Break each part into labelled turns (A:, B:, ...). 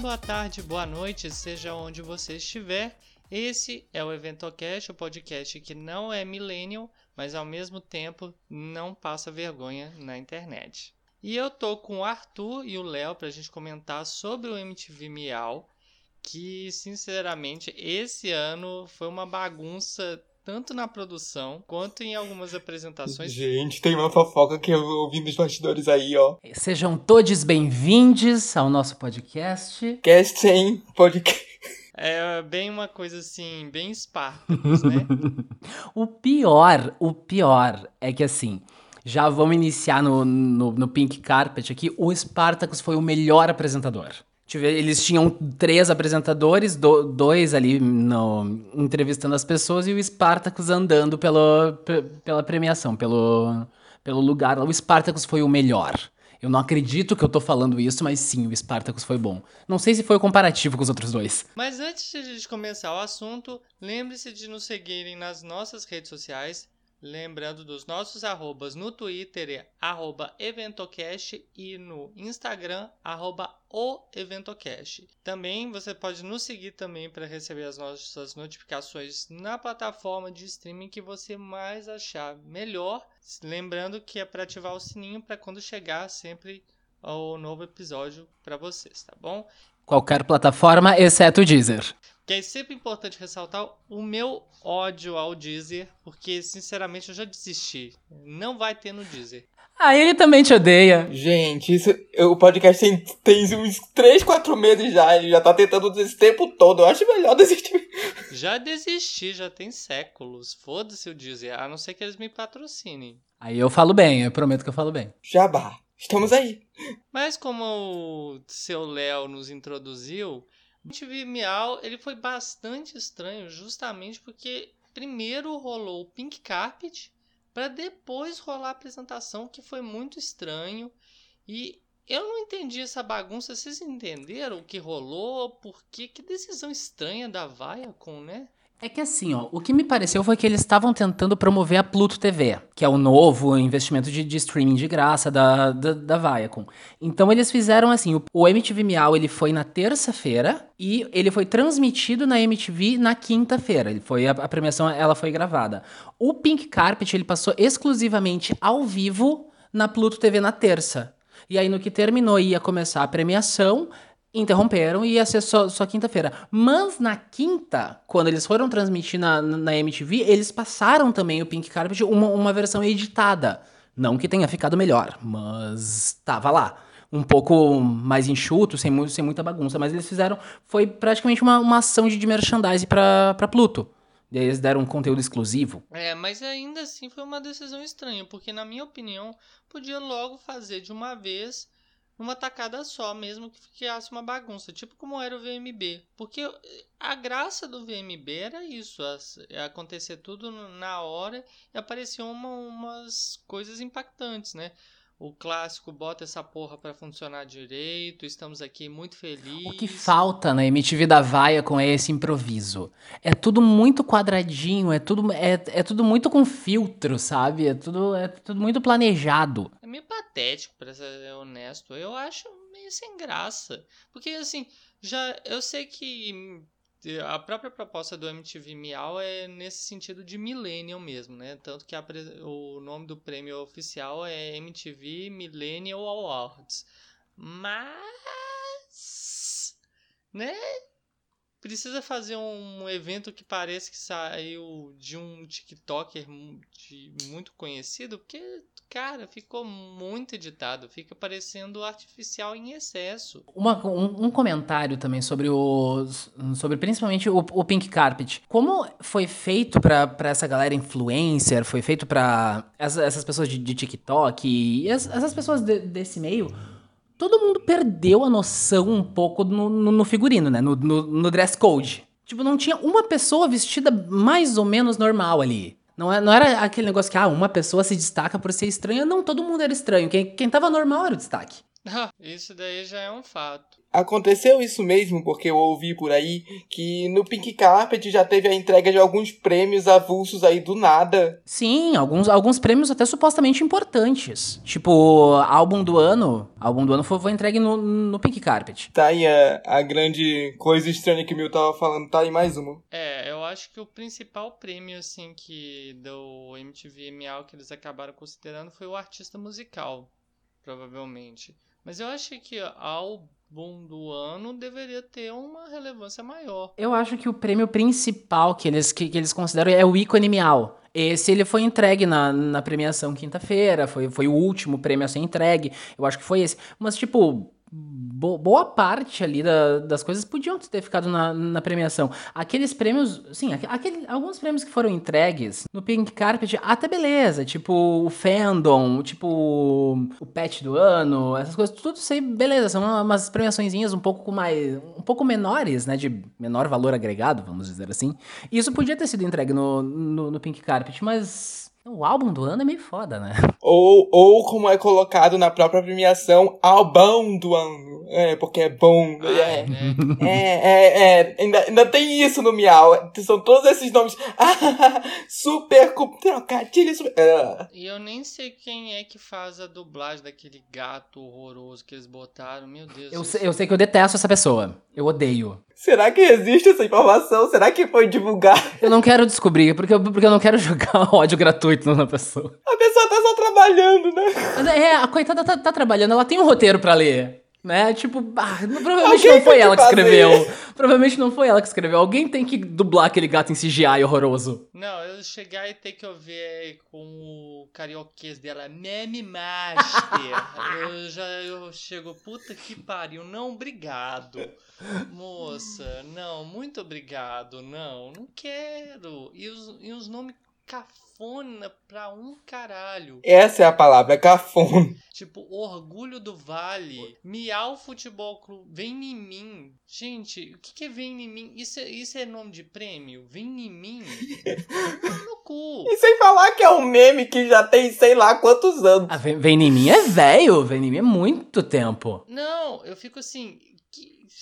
A: Dia, boa tarde, boa noite, seja onde você estiver. Esse é o EventoCast, o podcast que não é millennial, mas ao mesmo tempo não passa vergonha na internet. E eu tô com o Arthur e o Léo para a gente comentar sobre o MTV Miau, que sinceramente esse ano foi uma bagunça tanto na produção quanto em algumas apresentações.
B: Gente, tem uma fofoca que eu ouvi nos bastidores aí, ó.
C: Sejam todos bem-vindos ao nosso podcast.
B: Cast sem podcast.
A: É bem uma coisa assim, bem Spartacus, né?
C: o pior, o pior é que assim, já vamos iniciar no, no, no Pink Carpet aqui. O Spartacus foi o melhor apresentador. Eles tinham três apresentadores, do, dois ali no, entrevistando as pessoas e o Spartacus andando pelo, pela premiação, pelo, pelo lugar. O Spartacus foi o melhor. Eu não acredito que eu tô falando isso, mas sim, o Spartacus foi bom. Não sei se foi comparativo com os outros dois.
A: Mas antes de a gente começar o assunto, lembre-se de nos seguirem nas nossas redes sociais Lembrando dos nossos arrobas no Twitter é arroba Eventocast e no Instagram arroba o Eventocast. Também você pode nos seguir também para receber as nossas notificações na plataforma de streaming que você mais achar melhor. Lembrando que é para ativar o sininho para quando chegar sempre o novo episódio para vocês, tá bom?
C: Qualquer plataforma, exceto o Deezer.
A: Que é sempre importante ressaltar o meu ódio ao Deezer, porque sinceramente eu já desisti. Não vai ter no Deezer.
C: Ah, ele também te odeia.
B: Gente, isso, o podcast tem, tem uns 3, 4 meses já. Ele já tá tentando esse tempo todo. Eu acho melhor desistir.
A: Já desisti, já tem séculos. Foda-se o Deezer, a não ser que eles me patrocinem.
C: Aí eu falo bem, eu prometo que eu falo bem.
B: Jabá, estamos aí.
A: Mas como o seu Léo nos introduziu, o MTV Miau ele foi bastante estranho, justamente porque primeiro rolou o Pink Carpet para depois rolar a apresentação, que foi muito estranho. E eu não entendi essa bagunça. Vocês entenderam o que rolou? Por quê? Que decisão estranha da Viacom, né?
C: É que assim, ó, o que me pareceu foi que eles estavam tentando promover a Pluto TV, que é o novo investimento de, de streaming de graça da, da, da, Viacom. Então eles fizeram assim, o, o MTV Miau ele foi na terça-feira e ele foi transmitido na MTV na quinta-feira. Ele foi a, a premiação, ela foi gravada. O Pink Carpet ele passou exclusivamente ao vivo na Pluto TV na terça. E aí no que terminou ia começar a premiação, interromperam e ia ser só, só quinta-feira. Mas na quinta, quando eles foram transmitir na, na MTV, eles passaram também o Pink Carpet, uma, uma versão editada. Não que tenha ficado melhor, mas tava lá. Um pouco mais enxuto, sem, sem muita bagunça. Mas eles fizeram. Foi praticamente uma, uma ação de, de merchandising pra, pra Pluto. E aí eles deram um conteúdo exclusivo.
A: É, mas ainda assim foi uma decisão estranha, porque na minha opinião, podia logo fazer de uma vez numa tacada só, mesmo que ficasse uma bagunça, tipo como era o VMB. Porque a graça do VMB era isso, acontecer tudo na hora e apareciam uma, umas coisas impactantes, né? O clássico bota essa porra para funcionar direito, estamos aqui muito felizes.
C: O que falta na MTV da Vaia com esse improviso? É tudo muito quadradinho, é tudo, é, é tudo muito com filtro, sabe? É tudo, é tudo muito planejado.
A: É meio patético, pra ser honesto. Eu acho meio sem graça. Porque, assim, já eu sei que a própria proposta do MTV Miau é nesse sentido de millennial mesmo, né? Tanto que a, o nome do prêmio oficial é MTV Millennial Awards. Mas, né? Precisa fazer um evento que parece que saiu de um TikToker muito conhecido, porque Cara, ficou muito editado, fica parecendo artificial em excesso.
C: Uma, um, um, comentário também sobre o. sobre principalmente o, o Pink Carpet. Como foi feito para essa galera influencer, foi feito para essa, essas pessoas de, de TikTok e essas pessoas de, desse meio todo mundo perdeu a noção um pouco no, no, no figurino, né? No, no, no, dress code. Tipo, não tinha uma pessoa vestida mais ou menos normal ali. Não, é, não era aquele negócio que ah, uma pessoa se destaca por ser estranha. Não, todo mundo era estranho. Quem, quem tava normal era o destaque.
A: Isso daí já é um fato.
B: Aconteceu isso mesmo, porque eu ouvi por aí que no Pink Carpet já teve a entrega de alguns prêmios avulsos aí do nada.
C: Sim, alguns, alguns prêmios até supostamente importantes. Tipo, álbum do ano. Álbum do ano foi, foi entregue no, no Pink Carpet.
B: Tá aí a, a grande coisa estranha que o Mil tava falando, tá aí mais uma.
A: É, acho que o principal prêmio, assim, que do MTV MAU que eles acabaram considerando foi o artista musical, provavelmente. Mas eu acho que álbum do ano deveria ter uma relevância maior.
C: Eu acho que o prêmio principal que eles, que, que eles consideram é o ícone Miau. Esse ele foi entregue na, na premiação quinta-feira, foi, foi o último prêmio a ser entregue. Eu acho que foi esse. Mas, tipo, boa parte ali da, das coisas podiam ter ficado na, na premiação. Aqueles prêmios, sim, aquele, alguns prêmios que foram entregues no Pink Carpet, até beleza, tipo o Fandom, tipo o Pet do ano, essas coisas, tudo isso aí, beleza, são umas premiaçõezinhas um pouco mais, um pouco menores, né, de menor valor agregado, vamos dizer assim. Isso podia ter sido entregue no, no, no Pink Carpet, mas o álbum do ano é meio foda, né?
B: Ou, ou como é colocado na própria premiação, álbum do ano. É, porque é bom.
A: Ah,
B: é.
A: né?
B: É, é, é. Ainda, ainda tem isso no Miau. São todos esses nomes. Ah, super trocadilho. Super... Ah.
A: E eu nem sei quem é que faz a dublagem daquele gato horroroso que eles botaram. Meu Deus.
C: Eu sei, eu sei que eu detesto essa pessoa. Eu odeio.
B: Será que existe essa informação? Será que foi divulgado?
C: Eu não quero descobrir, porque eu, porque eu não quero jogar ódio gratuito na pessoa.
B: A pessoa tá só trabalhando, né?
C: Mas é, a coitada tá, tá trabalhando, ela tem um roteiro pra ler. Né? Tipo, ah, provavelmente
B: Alguém
C: não foi ela que escreveu. Provavelmente não foi ela que escreveu. Alguém tem que dublar aquele gato em CGI horroroso.
A: Não, eu chegar e ter que ouvir com o carioquês dela, Meme Master. eu já eu chego, puta que pariu, não, obrigado. Moça, não, muito obrigado, não, não quero. E os, e os nomes cafona pra um caralho.
B: Essa é a palavra, cafona.
A: Tipo, Orgulho do Vale, Miau Futebol Clube, Vem em mim. Gente, o que, que é Vem em mim? Isso é, isso é nome de prêmio? Vem em mim? no cu.
B: E sem falar que é um meme que já tem sei lá quantos anos.
C: Ah, vem, vem em mim é velho, vem em mim é muito tempo.
A: Não, eu fico assim.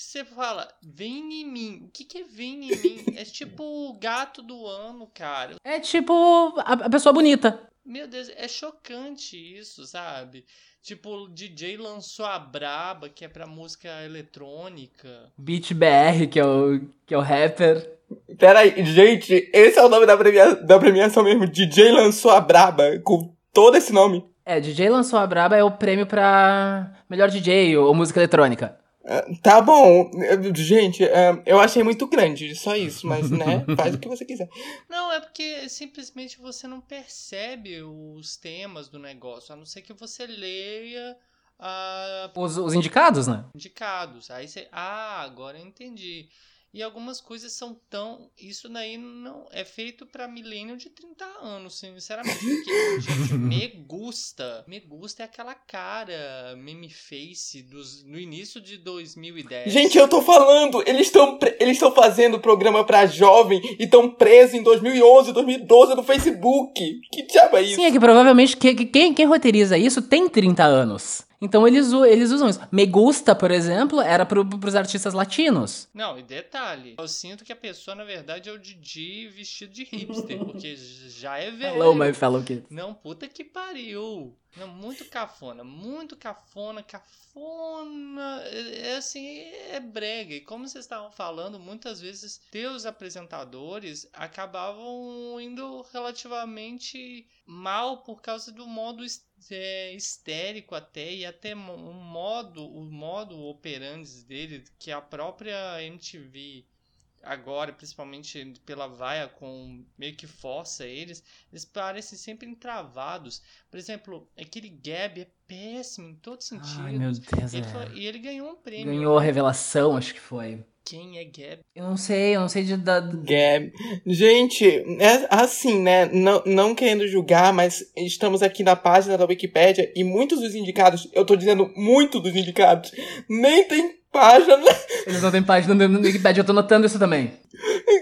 A: Você fala, vem em mim. O que, que é vem em mim? É tipo o gato do ano, cara.
C: É tipo a, a pessoa bonita.
A: Meu Deus, é chocante isso, sabe? Tipo, o DJ lançou a Braba, que é pra música eletrônica.
C: Beat BR, que é o, que é o rapper.
B: Pera aí, gente, esse é o nome da, premia da premiação mesmo. DJ lançou a Braba com todo esse nome.
C: É, DJ lançou a Braba é o prêmio pra melhor DJ ou música eletrônica.
B: Ah, Tá bom, Eh, gente, ah, eu achei muito grande, só isso, mas né, faz o que você quiser.
A: Não, é porque simplesmente você não percebe os temas do negócio, a não ser que você leia a
C: Os, os indicados, né?
A: indicados. Aí você, ah, agora eu entendi. E algumas coisas são tão. Isso daí não é feito pra milênio de 30 anos, sinceramente. Porque, gente, me gusta. Me gusta é aquela cara meme face dos, no início de 2010.
B: Gente, eu tô falando, eles estão eles estão fazendo programa pra jovem e estão presos em 2011, 2012 no Facebook. Que diabo é isso?
C: Sim, é que provavelmente que- que- quem, quem roteiriza isso tem 30 anos. Então eles, eles usam isso. Me Gusta, por exemplo, era pro, pros artistas latinos.
A: Não, e detalhe, eu sinto que a pessoa, na verdade, é o Didi vestido de hipster, porque já é velho.
C: Hello, my fellow kids.
A: Não, puta que pariu. Não, muito cafona, muito cafona, cafona. É, é assim, é brega. E como vocês estavam falando, muitas vezes teus apresentadores acabavam indo relativamente mal por causa do modo his- é, histérico até e até o modo o modo operandi dele que a própria MTV agora, principalmente pela vaia com meio que força eles, eles parecem sempre entravados. Por exemplo, aquele Gab é péssimo em todos os sentidos.
C: Ai, meu Deus,
A: Ele
C: é.
A: foi- e ele ganhou um prêmio.
C: Ganhou a revelação, acho que foi.
A: Quem é Gab?
C: Eu não sei, eu não sei de... Da...
B: Gab. Gente, é assim, né? Não, não querendo julgar, mas estamos aqui na página da Wikipédia e muitos dos indicados, eu tô dizendo muito dos indicados, nem tem página.
C: Eles não têm página no Wikipedia, eu tô notando isso também.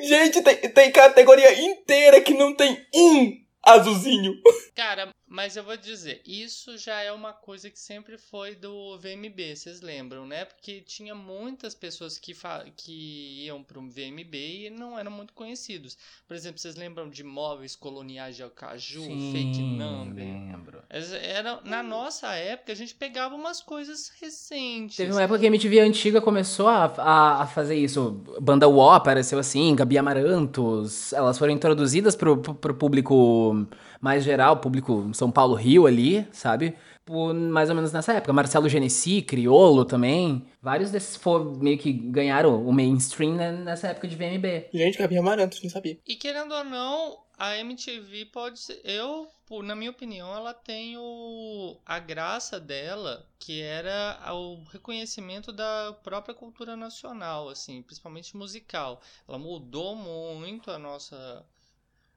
B: Gente, tem, tem categoria inteira que não tem um azulzinho.
A: Cara, Mas eu vou dizer, isso já é uma coisa que sempre foi do VMB, vocês lembram, né? Porque tinha muitas pessoas que, que iam para o VMB e não eram muito conhecidos. Por exemplo, vocês lembram de Móveis Coloniais de Alcaju,
C: Sim,
A: Fake Number?
C: lembro.
A: Era, na nossa época, a gente pegava umas coisas recentes.
C: Teve uma época que a MTV antiga começou a, a, a fazer isso. Banda UO apareceu assim, Gabi Amarantos. Elas foram introduzidas pro, pro, pro público mais geral, público São Paulo, Rio ali, sabe? Por, mais ou menos nessa época. Marcelo Genesi, Criolo também. Vários desses for, meio que ganharam o mainstream nessa época de VMB.
B: Gente, Gabi Amarantos, não sabia.
A: E querendo ou não, a MTV pode ser. Eu, na minha opinião, ela tem o, a graça dela, que era o reconhecimento da própria cultura nacional, assim, principalmente musical. Ela mudou muito a nossa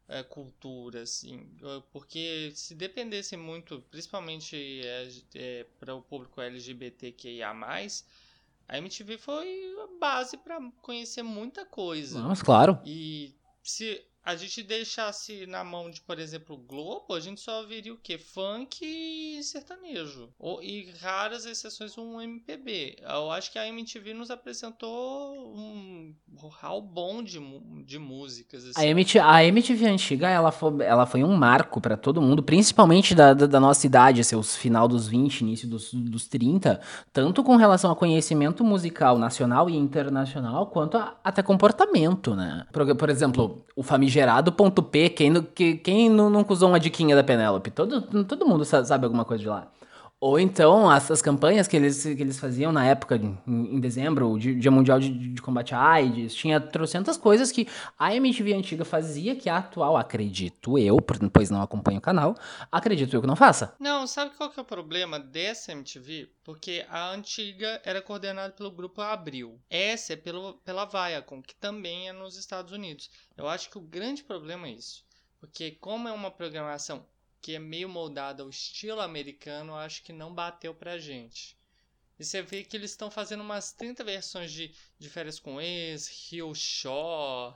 A: é, cultura, assim, porque se dependesse muito, principalmente é, é, para o público LGBTQIA+, a MTV foi a base para conhecer muita coisa.
C: Mas claro.
A: E se a gente deixasse na mão de, por exemplo, Globo, a gente só veria o quê? Funk e sertanejo. Ou, e raras exceções um MPB. Eu acho que a MTV nos apresentou um hall bom de, de músicas.
C: Assim. A, MTV, a MTV antiga, ela foi, ela foi um marco para todo mundo, principalmente da, da, da, nossa idade, assim, os final dos 20, início dos, dos 30, tanto com relação a conhecimento musical nacional e internacional, quanto a, até comportamento, né? Por, por exemplo, o famigerado gerado ponto P, quem, que, quem nunca usou uma diquinha da Penélope? Todo, todo mundo sabe alguma coisa de lá. Ou então, as, as campanhas que eles, que eles faziam na época, em, em dezembro, o Dia Mundial de, de, Combate à AIDS, tinha trocentas coisas que a MTV antiga fazia que a atual, acredito eu, pois não acompanho o canal, acredito eu que não faça.
A: Não, sabe qual que é o problema dessa MTV? Porque a antiga era coordenada pelo grupo Abril. Essa é pelo, pela Viacom, que também é nos Estados Unidos. Eu acho que o grande problema é isso. Porque como é uma programação que é meio moldada ao estilo americano, acho que não bateu pra gente. E você vê que eles estão fazendo umas 30 versões de, de Férias com Ex, Rio Shore.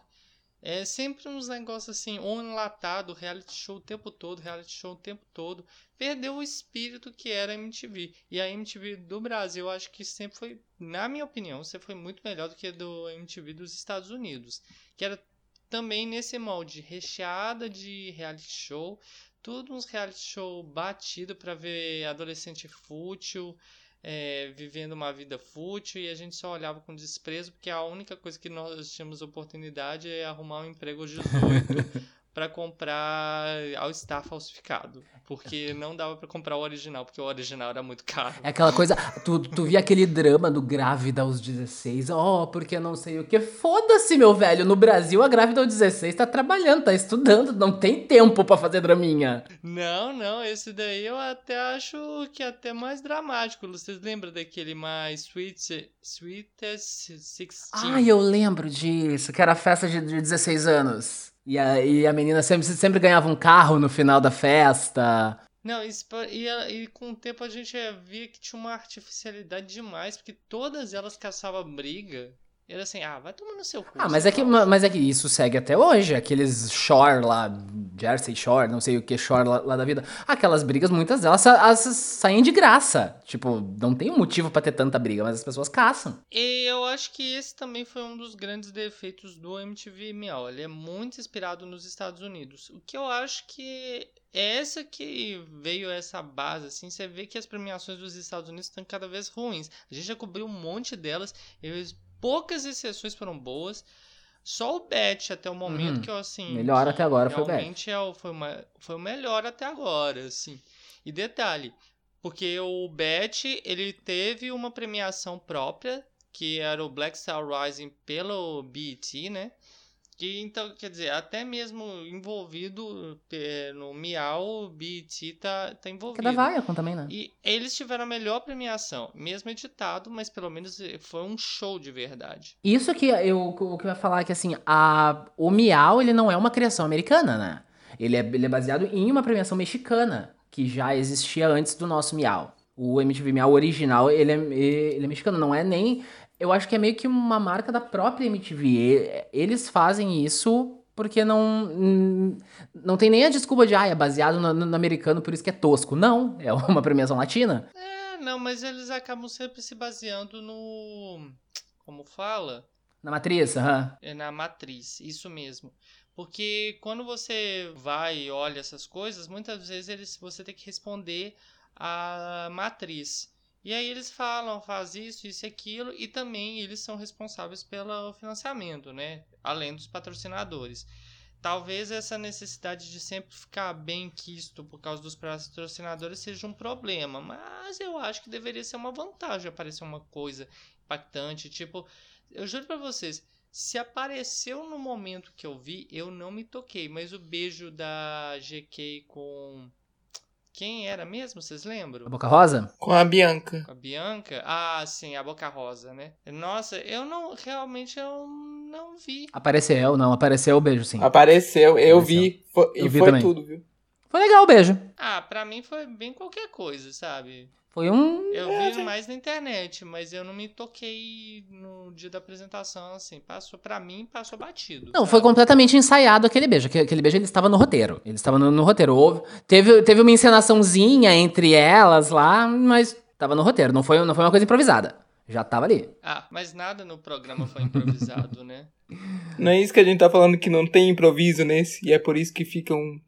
A: É sempre uns negócios assim, ou enlatado, reality show o tempo todo, reality show o tempo todo. Perdeu o espírito que era a MTV. E a MTV do Brasil, acho que sempre foi, na minha opinião, sempre foi muito melhor do que a do MTV dos Estados Unidos. Que era também nesse molde, recheada de reality show, tudo uns reality show batido para ver adolescente fútil, é, vivendo uma vida fútil e a gente só olhava com desprezo porque a única coisa que nós tínhamos oportunidade é arrumar um emprego aos 18 para comprar All Star falsificado. Porque não dava para comprar o original, porque o original era muito caro.
C: É aquela coisa. Tu, tu via aquele drama do grávida aos 16. Oh, porque não sei o que. Foda-se, meu velho. No Brasil, a grávida aos 16 tá trabalhando, tá estudando. Não tem tempo para fazer draminha.
A: Não, não. Esse daí eu até acho que é até mais dramático. Vocês lembram daquele mais Sweet, Sweetest 16?
C: Ah, eu lembro disso. Que era a festa de, de 16 anos. E a, e a menina sempre, sempre ganhava um carro no final da festa.
A: Não, e, e com o tempo a gente via que tinha uma artificialidade demais, porque todas elas caçavam briga. Era assim, ah, vai tomar no seu cu.
C: Ah, mas é, que, mas é que isso segue até hoje. Aqueles Shore lá, Jersey Shore, não sei o que Shore lá, lá da vida. Aquelas brigas, muitas delas as, saem de graça. Tipo, não tem um motivo para ter tanta briga, mas as pessoas caçam.
A: E eu acho que esse também foi um dos grandes defeitos do MTV Miau. Ele é muito inspirado nos Estados Unidos. O que eu acho que é essa que veio essa base, assim, você vê que as premiações dos Estados Unidos estão cada vez ruins. A gente já cobriu um monte delas. Eles poucas exceções foram boas. Só o Bet até o momento, uhum. que eu assim.
C: Melhor até agora foi o Bet.
A: Realmente é, foi, uma, foi o melhor até agora, assim. E detalhe, porque o Bet ele teve uma premiação própria, que era o Black Star Rising pelo BET, né? Que, então, quer dizer, até mesmo envolvido é, no Miau, o BET tá, tá envolvido. Que
C: é da Viacom também, né?
A: E eles tiveram a melhor premiação, mesmo editado, mas pelo menos eh, foi um show de verdade.
C: Isso que eu, o que eu ia falar é que, assim, a, o Miau, ele não é uma criação americana, né? Ele é, ele é baseado em uma premiação mexicana, que já existia antes do nosso Miau. O MTV Miau original, ele é, ele é mexicano, não é nem eu acho que é meio que uma marca da própria MTV. Eles fazem isso porque não não tem nem a desculpa de, ah, é baseado no, no, americano, por isso que é tosco. Não, é uma premiação latina.
A: É, não, mas eles acabam sempre se baseando no... como fala?
C: Na matriz, aham. Uhum.
A: É na matriz, isso mesmo. Porque quando você vai e olha essas coisas, muitas vezes eles, você tem que responder a matriz. E aí eles falam, faz isso, isso e aquilo, e também eles são responsáveis pelo financiamento, né? Além dos patrocinadores. Talvez essa necessidade de sempre ficar bem quisto por causa dos patrocinadores seja um problema, mas eu acho que deveria ser uma vantagem aparecer uma coisa impactante, tipo, eu juro para vocês, se apareceu no momento que eu vi, eu não me toquei, mas o beijo da GK com quem era mesmo? Vocês lembram?
C: A Boca Rosa?
B: Com a Bianca.
A: Com a Bianca? Ah, sim, a Boca Rosa, né? Nossa, eu não. Realmente eu não vi.
C: Apareceu, não, apareceu o beijo, sim.
B: Apareceu, eu apareceu. vi. Foi, eu e vi foi também. tudo, viu?
C: Foi legal o beijo.
A: Ah, pra mim foi bem qualquer coisa, sabe?
C: Foi um.
A: Eu vi mais na internet, mas eu não me toquei no dia da apresentação, assim. Passou para mim, passou batido.
C: Não, sabe? foi completamente ensaiado aquele beijo. Aquele beijo ele estava no roteiro. Ele estava no, no roteiro. Houve, teve, teve uma encenaçãozinha entre elas lá, mas estava no roteiro. Não foi, não foi uma coisa improvisada. Já tava ali.
A: Ah, mas nada no programa foi improvisado, né?
B: Não é isso que a gente tá falando que não tem improviso nesse, e é por isso que fica um.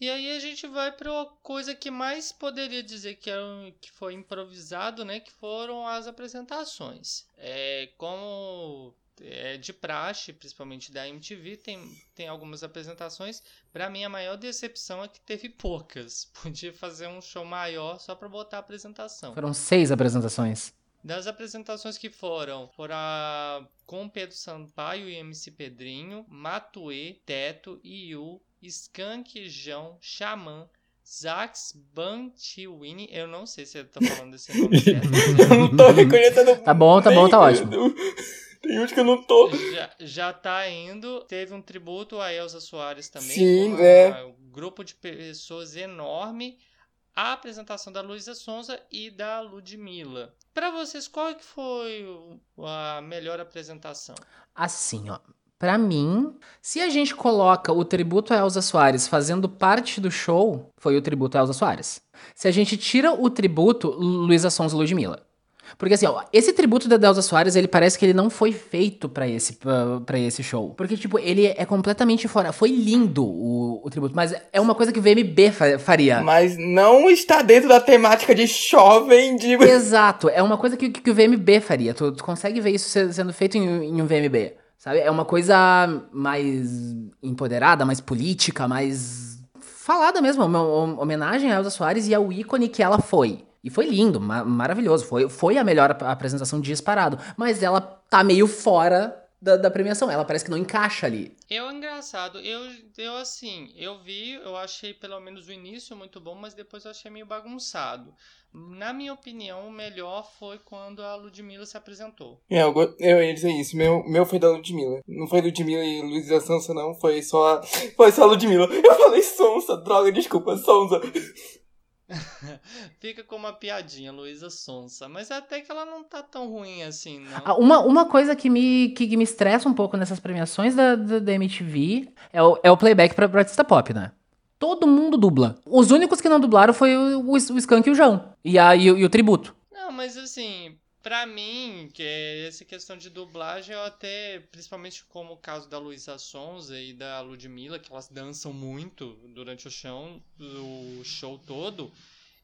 A: E aí a gente vai pra coisa que mais poderia dizer que, é, que foi improvisado, né? Que foram as apresentações. É, como é de praxe, principalmente da MTV, tem, tem algumas apresentações. Para mim, a maior decepção é que teve poucas. Podia fazer um show maior só para botar a apresentação.
C: Foram seis apresentações.
A: Das apresentações que foram, foram com Pedro Sampaio e MC Pedrinho, Matue, Teto, Iu, Skank, João, Xamã, Zax Bantiwini, eu não sei se eu tô falando desse nome certo.
B: eu não tô reconhecendo.
C: Tá bom, tá bom, tá ótimo.
B: Tem uns que eu não tô.
A: Já, já tá indo. Teve um tributo a Elza Soares também.
B: Sim, é.
A: Um grupo de pessoas enorme a apresentação da Luísa Sonza e da Ludmilla. Para vocês, qual que foi a melhor apresentação?
C: Assim, ó. Para mim, se a gente coloca o tributo a Elza Soares fazendo parte do show, foi o tributo a Elza Soares. Se a gente tira o tributo, Luísa Sonza e Ludmilla. Porque assim, ó, esse tributo da Delza Soares, ele parece que ele não foi feito para esse, para esse show. Porque, tipo, ele é completamente fora. Foi lindo o, o tributo, mas é uma coisa que o VMB faria.
B: Mas não está dentro da temática de jovem de...
C: Exato, é uma coisa que, que o VMB faria. Tu, tu consegue ver isso sendo feito em, em um VMB. Sabe? É uma coisa mais empoderada, mais política, mais falada mesmo. Uma homenagem a Elza Soares e ao ícone que ela foi. E foi lindo, ma maravilhoso. Foi, foi a melhor apresentação disparado. Mas ela tá meio fora da, da, premiação. Ela parece que não encaixa ali.
A: Eu, engraçado, eu, eu assim, eu vi, eu achei pelo menos o início muito bom, mas depois eu achei meio bagunçado. Na minha opinião, o melhor foi quando a Ludmilla se apresentou.
B: É, eu, eu ia dizer isso. Meu, meu foi da Ludmilla. Não foi Ludmilla e Luísa Sonsa, não. Foi só foi só a Ludmilla. Eu falei Sonsa, droga, desculpa, Sonsa.
A: Fica com uma piadinha, Luísa Sonsa. Mas até que ela não tá tão ruim assim, não.
C: Ah, uma, uma coisa que me, que, que me estressa um pouco nessas premiações da, da, da MTV é o, é o playback pra, pra artista pop, né? Todo mundo dubla. Os únicos que não dublaram foi o, o, o Skank e o João. E, a, e, e o tributo.
A: Não, mas assim, Pra mim, que é essa questão de dublagem, eu até, principalmente como o caso da Luísa Sonza e da Ludmilla, que elas dançam muito durante o show, o show todo,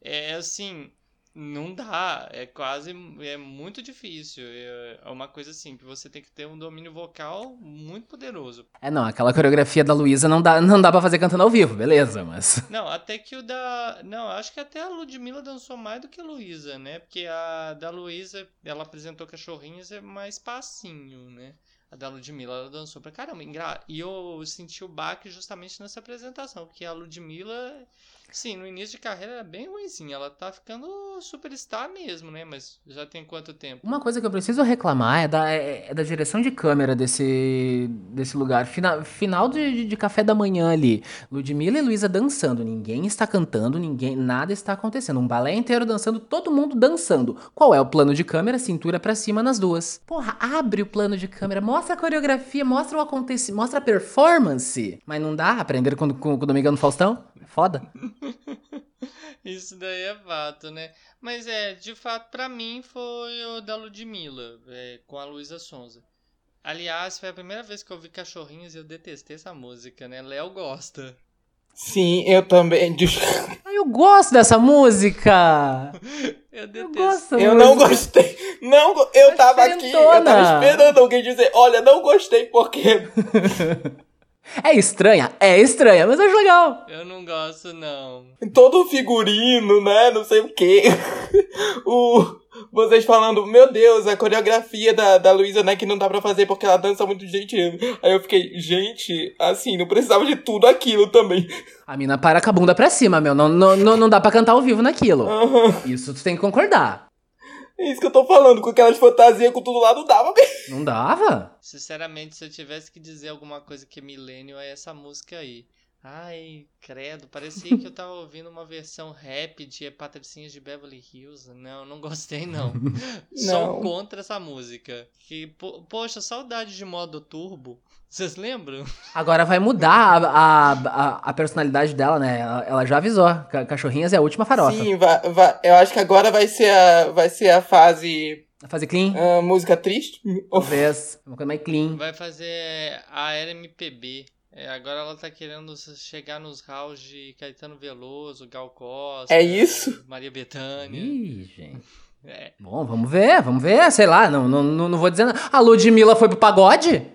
A: é assim, não dá, é quase, é muito difícil. É, é uma coisa assim, que você tem que ter um domínio vocal muito poderoso.
C: É, não, aquela coreografia da Luísa não dá, não dá pra fazer cantando ao vivo, beleza, mas...
A: Não, até que o da... Não, acho que até a Ludmilla dançou mais do que a Luísa, né? Porque a da Luísa, ela apresentou Cachorrinhos, é mais passinho, né? A da Ludmilla, ela dançou pra caramba. E eu senti o baque justamente nessa apresentação, porque a Ludmilla Sim, no início de carreira era bem ruimzinha. Ela tá ficando superstar mesmo, né? Mas já tem quanto tempo?
C: Uma coisa que eu preciso reclamar é da, é, é da direção de câmera desse, desse lugar. Final, final de, de café da manhã ali. Ludmilla e Luísa dançando. Ninguém está cantando, ninguém, nada está acontecendo. Um balé inteiro dançando, todo mundo dançando. Qual é o plano de câmera? Cintura para cima nas duas. Porra, abre o plano de câmera, mostra a coreografia, mostra o acontecimento, mostra a performance. Mas não dá aprender com, com, com o Domingão no Faustão? Foda.
A: Isso daí é fato, né? Mas é, de fato, pra mim foi o da Ludmilla, é, com a Luísa Sonza. Aliás, foi a primeira vez que eu vi Cachorrinhos e eu detestei essa música, né? Léo gosta.
B: Sim, eu também.
C: Ah, eu gosto dessa música!
A: Eu detesto.
C: Eu gosto
B: Eu não gostei. Não, eu tava aqui, eu tava esperando alguém dizer, olha, não gostei porque.
C: É estranha? É estranha, mas eu acho legal.
A: Eu não gosto, não.
B: Todo o figurino, né? Não sei o quê. o, vocês falando, meu Deus, a coreografia da, da Luísa, né? Que não dá pra fazer porque ela dança muito jeitinho. Aí eu fiquei, gente, assim, não precisava de tudo aquilo também.
C: A mina para com a bunda pra cima, meu. Não, não, não, não dá pra cantar ao vivo naquilo.
B: Aham.
C: Isso tu tem que concordar.
B: É isso que eu tô falando, com aquelas fantasias com tudo lá, não dava mesmo.
C: Não dava?
A: Sinceramente, se eu tivesse que dizer alguma coisa que é millennial, é essa música aí. Ai, credo, parecia que eu tava ouvindo uma versão rap de Patricinhas de Beverly Hills. Não, não gostei não. Sou
B: Não.
A: contra essa música. Que, po- poxa, saudade de modo turbo. Vocês lembram?
C: Agora vai mudar a, a, a, a personalidade dela, né? Ela, ela já avisou. Ca- Cachorrinhas é a última farofa.
B: Sim, vai, vai, eu acho que agora vai ser a, vai ser a fase
C: Vai fazer clean?
B: ah, música triste.
C: Talvez. Uma coisa mais clean.
A: Vai fazer a RMPB. É, agora ela tá querendo chegar nos halls de Caetano Veloso, Gal Costa.
B: É isso?
A: Maria Bethânia.
C: Ih, gente.
A: É.
C: Bom, vamos ver, vamos ver. Sei lá, não, não, não, não vou dizer nada. A Ludmilla foi pro pagode?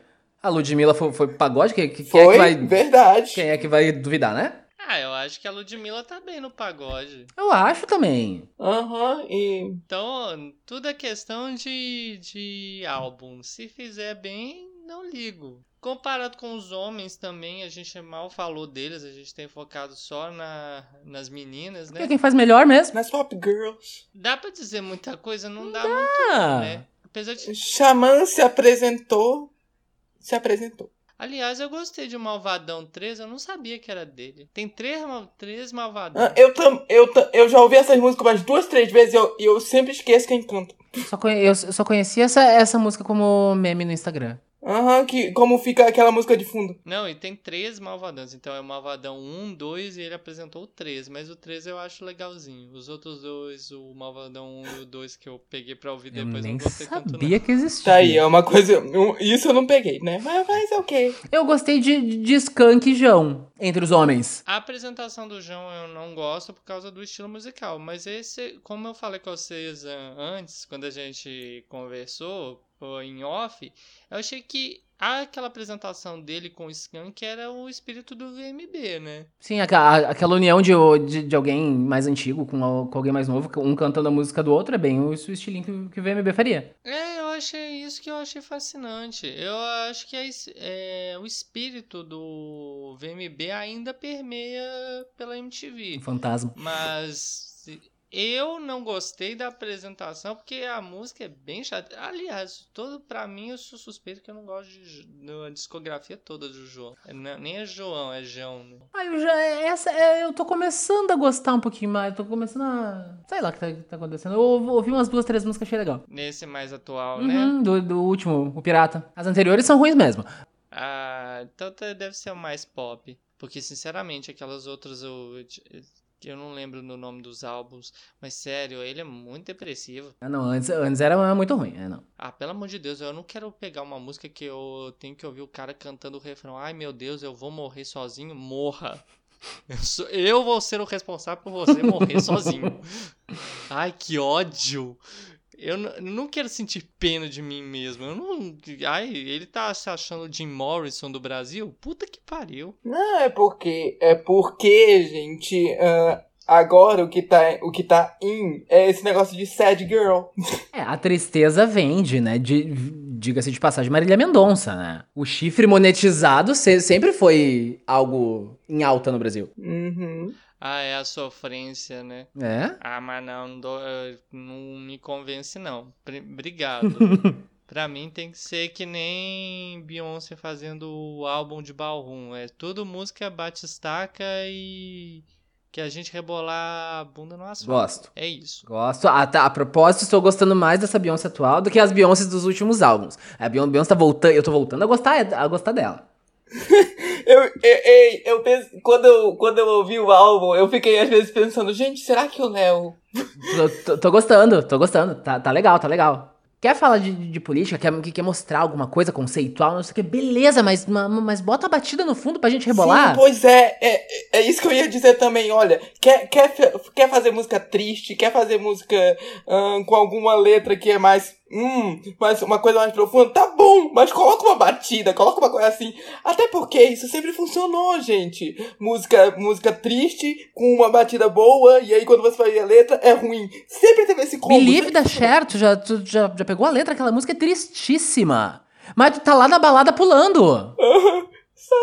C: A Ludmilla foi, foi pro pagode? Quem, quem, quem é
B: Foi,
C: que vai,
B: verdade.
C: quem é que vai duvidar, né?
A: Ah, eu acho que a Ludmilla tá bem no pagode.
C: Eu acho também.
B: Aham, e.
A: Então, tudo é questão de, de álbum. Se fizer bem, não ligo. Comparado com os homens também, a gente mal falou deles, a gente tem focado só na, nas meninas,
C: Porque
A: né?
C: quem faz melhor mesmo.
B: Nas Pop Girls.
A: Dá pra dizer muita coisa? Não dá muito,
C: Ah,
A: né? Apesar de...
B: Xamã se apresentou. Se apresentou.
A: Aliás, eu gostei de Malvadão 3, eu não sabia que era dele. Tem três, três Malvadão.
B: Ah, eu, tam, eu, tam, eu já ouvi essas músicas umas duas, três vezes e eu, eu sempre esqueço quem canta.
C: só conhe- eu só conheci essa, essa música como meme no Instagram.
B: Aham, que como fica aquela música de fundo.
A: Não, e tem três Malvadões. Então é o Malvadão 1, 2 e ele apresentou o 3. Mas o 3 eu acho legalzinho. Os outros dois, o Malvadão 1 e o 2 que eu peguei pra ouvir
C: Eu
A: depois,
C: nem
A: não gostei tanto não.
C: sabia que existia.
B: Tá aí, é uma coisa. um- Isso eu não peguei, né? Mas, mas é ok.
C: Eu gostei de, de Skank e João, entre os homens.
A: A apresentação do João eu não gosto por causa do estilo musical. Mas esse, como eu falei com vocês ah, antes, quando a gente conversou em off, eu achei que aquela apresentação dele com o Skank era o espírito do VMB, né?
C: Sim, aca- a- aquela união de, de, de alguém mais antigo com, a- com alguém mais novo, um cantando a música do outro, é bem o, o estilinho que, que o VMB faria.
A: É, eu achei isso que eu achei fascinante. Eu acho que é, é, o espírito do VMB ainda permeia pela MTV.
C: Um fantasma.
A: Mas eu não gostei da apresentação porque a música é bem chata. Aliás, todo para mim eu sou suspeito que eu não gosto de, da discografia toda do João. É, não- nem é João, é João. Né?
C: Ah, eu já. Essa, é, eu tô começando a gostar um pouquinho mais. Tô começando a. Sei lá o que tá, tá acontecendo. Eu ouvi umas duas, três músicas, achei legal.
A: Nesse mais atual, né?
C: Uhum, do, do último, o Pirata. As anteriores são ruins mesmo.
A: Ah, então te- deve ser o mais pop. Porque, sinceramente, aquelas outras eu, eu não lembro do nome dos álbuns. Mas, sério, ele é muito depressivo.
C: Ah, não, antes, antes era muito ruim. É, não.
A: Ah, pelo amor de Deus, eu não quero pegar uma música que eu tenho que ouvir o cara cantando o refrão. Ai, meu Deus, eu vou morrer sozinho. Morra. Eu, sou- eu vou ser o responsável por você morrer sozinho. Ai, que ódio. Eu não quero sentir pena de mim mesmo. Eu não. Ai, ele tá se achando o Jim Morrison do Brasil? Puta que pariu.
B: Não, é porque. É porque, gente. ah, agora o que, tá, o que tá in é esse negócio de sad girl.
C: É, a tristeza vende, né? De, diga-se de passagem, Marília Mendonça, né? O chifre monetizado se- sempre foi algo em alta no Brasil.
B: Uhum.
A: Ah, é a sofrência, né?
C: É?
A: Ah, mas não, não, me convence, não. Obrigado. pra mim tem que ser que nem Beyoncé fazendo o álbum de Ballroom. É tudo música batistaca e que a gente rebolar a bunda no asfalto.
C: Gosto.
A: É isso.
C: Gosto. Ah, tá. A propósito, estou gostando mais dessa Beyoncé atual do que as Beyoncé dos últimos álbuns. A Beyon- Beyoncé tá voltando. Eu tô voltando a gostar, a gostar dela.
B: Eu, eu, eu, penso, quando eu, quando eu ouvi o álbum, eu fiquei às vezes pensando, gente, será que o Léo.
C: Tô, gostando, tô gostando. Tá, tá legal, tá legal. Quer falar de, de política? Quer, que- quer mostrar alguma coisa conceitual? Não sei o que. Beleza, mas, ma- mas bota a batida no fundo pra gente rebolar.
B: Sim, pois é, é, é isso que eu ia dizer também. Olha, quer, quer, quer fazer música triste, quer fazer música ahn, com alguma letra que é mais. Hum, mais, uma coisa mais profunda, tá bom, mas coloca uma batida, coloca uma coisa assim. Até porque isso sempre funcionou, gente. Música, música triste, com uma batida boa, e aí quando você faz a letra, é ruim. Sempre teve esse combo.
C: Believe da. Cher, tu já, tu já, já pegou a letra? Aquela música é tristíssima. Mas tu tá lá na balada pulando.
B: So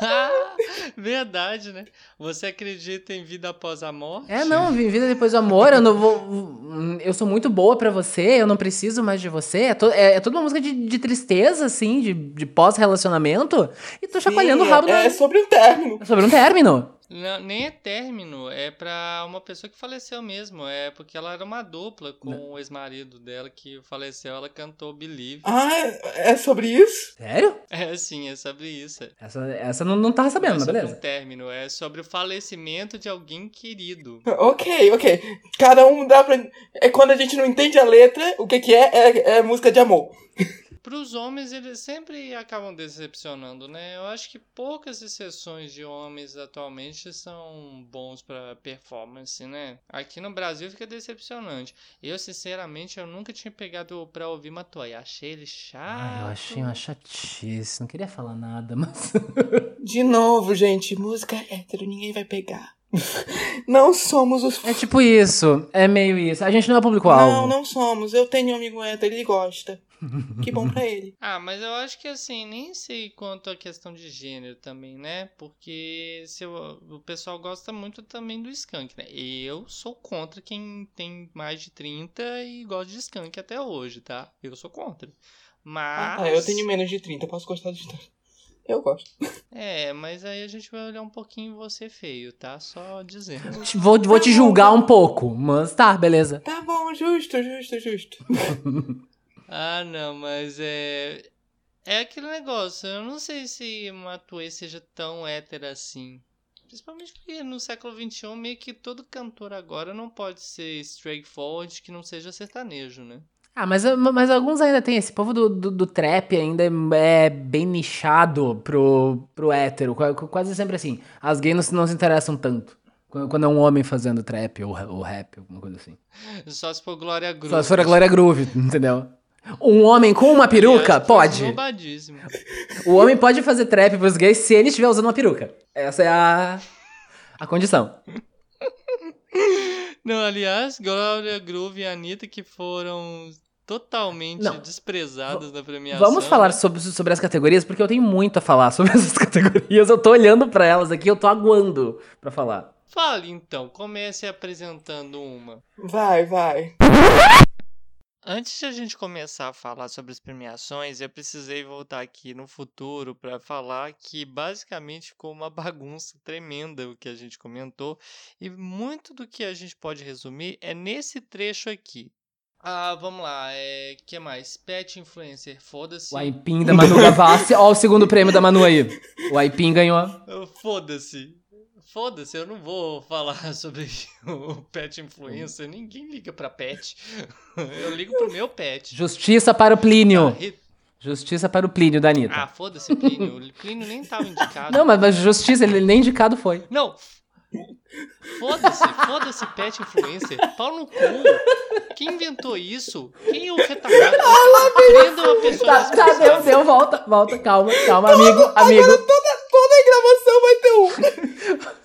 B: sad.
A: Verdade, né? Você acredita em vida após a morte?
C: É, não, vi- vida depois do amor, eu não vou. Eu sou muito boa pra você, eu não preciso mais de você. É, to- é, é toda uma música de, de tristeza, assim, de, de pós-relacionamento. E tô chacoalhando o
B: Sim,
C: rabo
B: é,
C: na-
B: é sobre um término.
C: sobre um término.
A: Não, nem é término, é pra uma pessoa que faleceu mesmo. É porque ela era uma dupla com o ex-marido dela que faleceu, ela cantou Believe.
B: Ah, é sobre isso?
C: Sério?
A: É sim, é sobre isso.
C: Essa, essa não, não tava sabendo,
A: Não é
C: mas
A: sobre
C: beleza.
A: um término, é sobre o falecimento de alguém querido.
B: Ok, ok. Cada um dá pra. É quando a gente não entende a letra, o que que é? É, é música de amor.
A: Para os homens, eles sempre acabam decepcionando, né? Eu acho que poucas exceções de homens atualmente são bons para performance, né? Aqui no Brasil fica decepcionante. Eu, sinceramente, eu nunca tinha pegado pra ouvir Matoy. Achei ele chato.
C: Ai, eu achei uma chatice, não queria falar nada, mas.
B: De novo, gente, música hétero, ninguém vai pegar. Não somos os.
C: É tipo isso, é meio isso. A gente não é público-alvo.
B: Não, não somos. Eu tenho um amigo hétero, ele gosta. Que bom pra ele.
A: Ah, mas eu acho que assim, nem sei quanto a questão de gênero também, né? Porque se o, o pessoal gosta muito também do skunk, né? Eu sou contra quem tem mais de 30 e gosta de skunk até hoje, tá? Eu sou contra. Mas.
B: Ah, eu tenho menos de 30, eu posso gostar de tanto. Eu gosto.
A: É, mas aí a gente vai olhar um pouquinho você feio, tá? Só dizendo.
C: Vou, vou te julgar um pouco, mas tá, beleza.
B: Tá bom, justo, justo, justo.
A: Ah, não, mas é. É aquele negócio, eu não sei se Matuê seja tão hétero assim. Principalmente porque no século XXI, meio que todo cantor agora não pode ser straightforward que não seja sertanejo, né?
C: Ah, mas, mas alguns ainda tem. Esse povo do, do, do trap ainda é bem nichado pro, pro hétero. Qua- Quase sempre assim. As gays não, não se interessam tanto. Quando é um homem fazendo trap ou, ou rap, alguma coisa assim.
A: Só se for Glória Groove.
C: Só se for a Glória Groove, entendeu? Um homem com uma peruca? Pode. O homem pode fazer trap pros gays se ele estiver usando uma peruca. Essa é a, a condição.
A: Não, aliás, Glória Groove e Anitta que foram totalmente
C: Não.
A: desprezadas na premiação.
C: Vamos falar sobre, sobre as categorias, porque eu tenho muito a falar sobre essas categorias. Eu tô olhando pra elas aqui, eu tô aguando pra falar.
A: Fale então, comece apresentando uma.
B: Vai, vai.
A: Antes de a gente começar a falar sobre as premiações, eu precisei voltar aqui no futuro para falar que basicamente ficou uma bagunça tremenda o que a gente comentou e muito do que a gente pode resumir é nesse trecho aqui. Ah, vamos lá, é, que mais? Pet influencer, foda-se.
C: O Aipim da Manu Gavassi, ó o segundo prêmio da Manu aí. O Aipim ganhou.
A: Foda-se. Foda-se, eu não vou falar sobre o pet influencer. Ninguém liga pra pet. Eu ligo pro meu pet.
C: Justiça para o Plínio.
A: Re-
C: Justiça para o Plínio da Anitta.
A: Ah, foda-se, Plínio. O Plínio nem tava indicado.
C: Não, mas, mas justiça, ele nem indicado foi.
A: Não. Foda-se, foda-se, pet influencer. Pau no cu. Quem inventou isso? Quem é o retardado? Prenda uma pessoa
C: Tá, tá, deu, deu, volta, volta, calma, calma, amigo, amigo.
B: Toda, toda gravação vai ter um.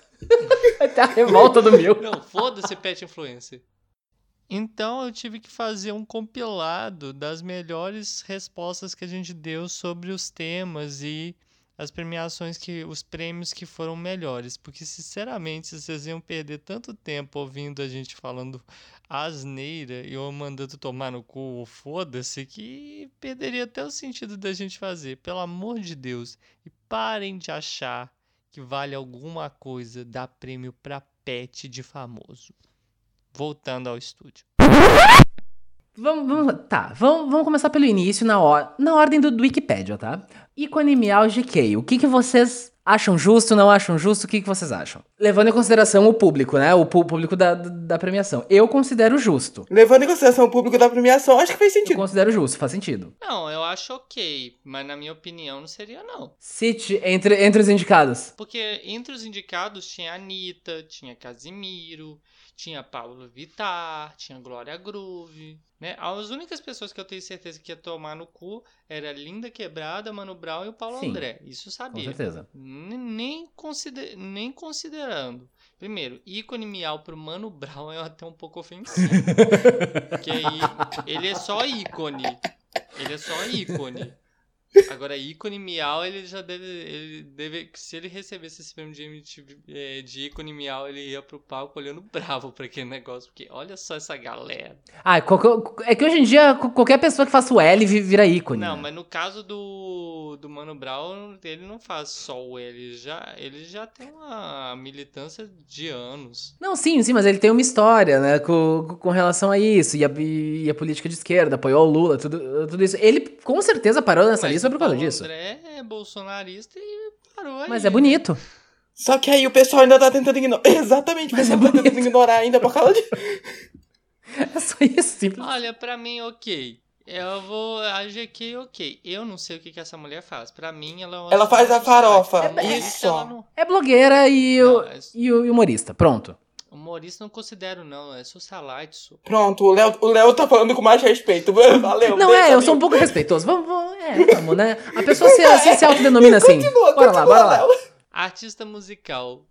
C: Vai ter a revolta do meu.
A: Não, foda-se, pet influencer. Então eu tive que fazer um compilado das melhores respostas que a gente deu sobre os temas e as premiações que. os prêmios que foram melhores. Porque, sinceramente, vocês iam perder tanto tempo ouvindo a gente falando asneira e eu mandando tomar no cu, foda-se, que perderia até o sentido da gente fazer. Pelo amor de Deus. E parem de achar que vale alguma coisa dar prêmio pra pet de famoso. Voltando ao estúdio.
C: Vamos, vamos, tá, vamos, vamos começar pelo início, na, or, na ordem do, do Wikipedia, tá? Ícone Miau GK, o que, que vocês acham justo, não acham justo, o que, que vocês acham? Levando em consideração o público, né? O público da, da premiação. Eu considero justo.
B: Levando em consideração o público da premiação, acho que faz
C: Eu
B: sentido.
C: considero justo, faz sentido.
A: Não, eu acho ok, mas na minha opinião não seria não.
C: Cite entre, entre os indicados.
A: Porque entre os indicados tinha Anitta, tinha Casimiro, tinha Paulo Vittar, tinha Glória Groove, né? As únicas pessoas que eu tenho certeza que ia tomar no cu era Linda Quebrada, Mano Brown e o Paulo
C: Sim,
A: André. Isso eu
C: Com
A: sabia.
C: certeza.
A: Nem, consider... nem considerando. Primeiro, ícone miau pro Mano Brown é até um pouco ofensivo. Porque aí ele é só ícone. Ele é só ícone. Agora, ícone miau, ele já deve, ele deve. Se ele recebesse esse prêmio de, MTV, eh, de ícone miau, ele ia pro palco olhando bravo pra aquele negócio. Porque olha só essa galera.
C: Ah, é que hoje em dia qualquer pessoa que faça o L vi- vira ícone.
A: Não,
C: né?
A: mas no caso do, do Mano Brown, ele não faz só o L, ele já, ele já tem uma militância de anos.
C: Não, sim, sim, mas ele tem uma história, né, com, com relação a isso, e a, e a política de esquerda, apoiou o Lula, tudo, tudo isso. Ele com certeza parou nessa
A: Mas
C: lista
A: o
C: por causa disso.
A: André é bolsonarista e parou aí.
C: Mas é bonito.
B: Só que aí o pessoal ainda tá tentando ignorar. Exatamente, o
C: Mas
B: pessoal
C: é
B: tá tentando ignorar ainda por causa de.
C: É só isso, simples.
A: Olha, pra mim, ok. Eu vou. A GQ, ok. Eu não sei o que, que essa mulher faz. Pra mim, ela é
B: Ela faz a farofa,
A: Humorista,
B: isso.
A: ela não-
C: É blogueira e, o,
A: Não, mas-
C: e o e humorista. Pronto.
A: Humorista não considero, não. É socialite. só.
B: Pronto, o Léo, o Léo tá falando com mais respeito. Valeu.
C: Não, é, eu
B: amigo.
C: sou um pouco respeitoso. Vamos, vamos é, vamos, né? A pessoa se, se, se autodenomina assim.
B: Continua,
C: Bora lá,
B: continua,
C: bora lá.
A: Artista musical.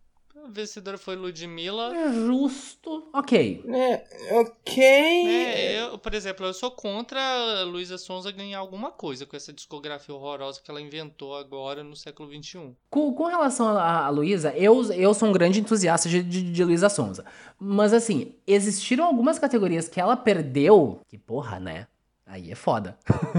A: A vencedora foi Ludmilla.
C: É justo. Ok.
B: É, ok.
A: É, eu, por exemplo, eu sou contra a Luísa Sonza ganhar alguma coisa com essa discografia horrorosa que ela inventou agora no século. XXI.
C: Com, com relação a, a Luísa, eu, eu sou um grande entusiasta de, de, de Luísa Sonza. Mas assim, existiram algumas categorias que ela perdeu. Que porra, né? Aí é foda.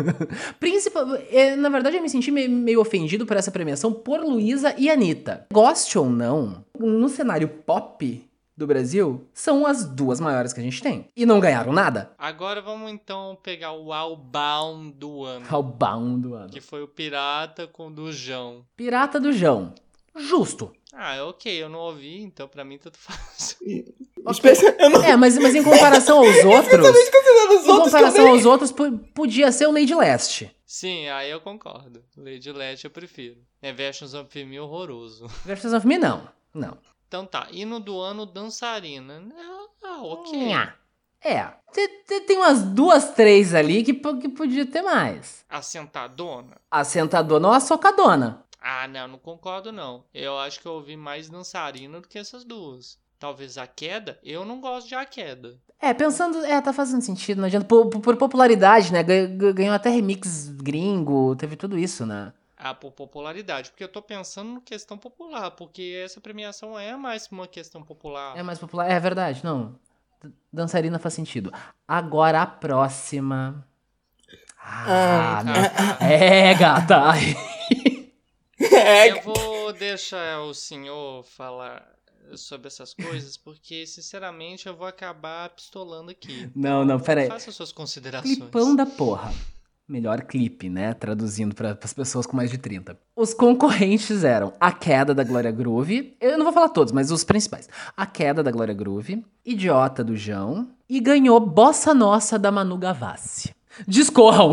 C: Principal, é, na verdade, eu me senti meio, meio ofendido por essa premiação por Luísa e Anitta. Goste ou não, no cenário pop do Brasil, são as duas maiores que a gente tem. E não ganharam nada.
A: Agora vamos então pegar o Albaum do ano.
C: Outbound do ano.
A: Que foi o Pirata com o do Jão.
C: Pirata do Jão. Justo.
A: Ah, é ok, eu não ouvi, então pra mim tanto faz.
B: Não
C: É, mas, mas em comparação aos outros.
B: os
C: Em comparação
B: nem-
C: aos outros, po- podia ser o Lady Leste.
A: Sim, aí eu concordo. Lady Let eu prefiro. É Versions of Me horroroso.
C: Versus of Me, não. Não.
A: Então tá, hino do ano dançarina. Ah, ok.
C: Nha. É. te- te- Tem umas duas, três ali que, que podia ter mais.
A: A sentadona?
C: A sentadona ou a socadona.
A: Ah, não, não concordo não. Eu acho que eu ouvi mais dançarina do que essas duas. Talvez a queda? Eu não gosto de a queda.
C: É, pensando. É, tá fazendo sentido, não adianta. Por, por- por popularidade, né? Ganhou, até remix gringo, teve tudo isso, né?
A: Ah, por popularidade. Porque eu tô pensando na questão popular. Porque essa premiação é mais uma questão popular.
C: É mais popular. É verdade, não. Dançarina faz sentido. Agora a próxima. Ah,
B: Ah,
C: meu- é, gata.
B: É,
A: Eu vou deixar o senhor falar sobre essas coisas, porque, sinceramente, eu vou acabar pistolando aqui.
C: Não, não, pera aí.
A: Faça suas considerações.
C: Clipão da porra. Melhor clipe, né? Traduzindo para as pessoas com mais de 30. Os concorrentes eram A Queda da Glória Groove. Eu não vou falar todos, mas os principais. A Queda da Glória Groove, Idiota do Jão e ganhou Bossa Nossa da Manu Gavassi. Discorram!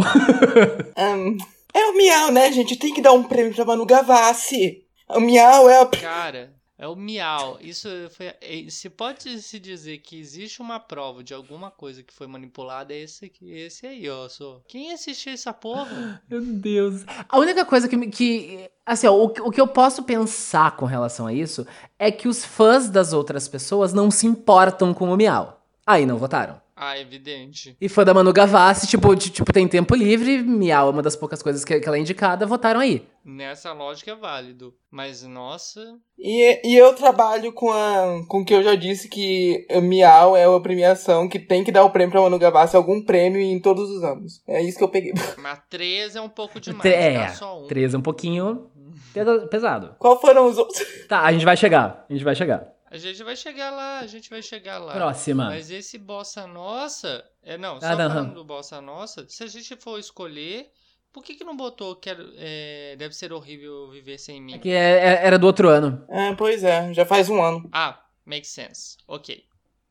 B: Ahn, é o Miau, né, gente? Tem que dar um prêmio pra Manu Gavassi. O Miau é a...
A: Cara, é o miau. Isso foi. Se pode se dizer que existe uma prova de alguma coisa que foi manipulada, é esse, esse aí, ó. Só. Quem assistiu essa porra?
C: Meu Deus. A única coisa que. que assim, ó, o, o que eu posso pensar com relação a isso é que os fãs das outras pessoas não se importam com o Miau. Aí não votaram.
A: Ah, evidente.
C: E fã da Manu Gavassi, tipo, de- tipo, tem tempo livre, Miau é uma das poucas coisas que, que ela é indicada, votaram aí.
A: Nessa lógica é válido. Mas, nossa.
B: E, e eu trabalho com a com o que eu já disse que Miau é uma premiação que tem que dar o prêmio pra Manu Gavassi, algum prêmio em todos os anos. É isso que eu peguei.
A: Mas três é um pouco demais.
C: Tre- é,
A: dá só um.
C: três é um pouquinho pesa- pesado.
B: Qual foram os outros?
C: Tá, a gente vai chegar, a gente vai chegar.
A: A gente vai chegar lá, a gente vai chegar lá.
C: Próxima.
A: Mas esse Bossa Nossa. É, não, só
C: Ah, não,
A: falando
C: não.
A: do Bossa Nossa, se a gente for escolher, por que, que não botou quero, é, Deve ser horrível viver sem mim?
C: É que é- é- era do outro ano.
B: É, pois é, já faz um ano.
A: Ah, makes sense. Ok.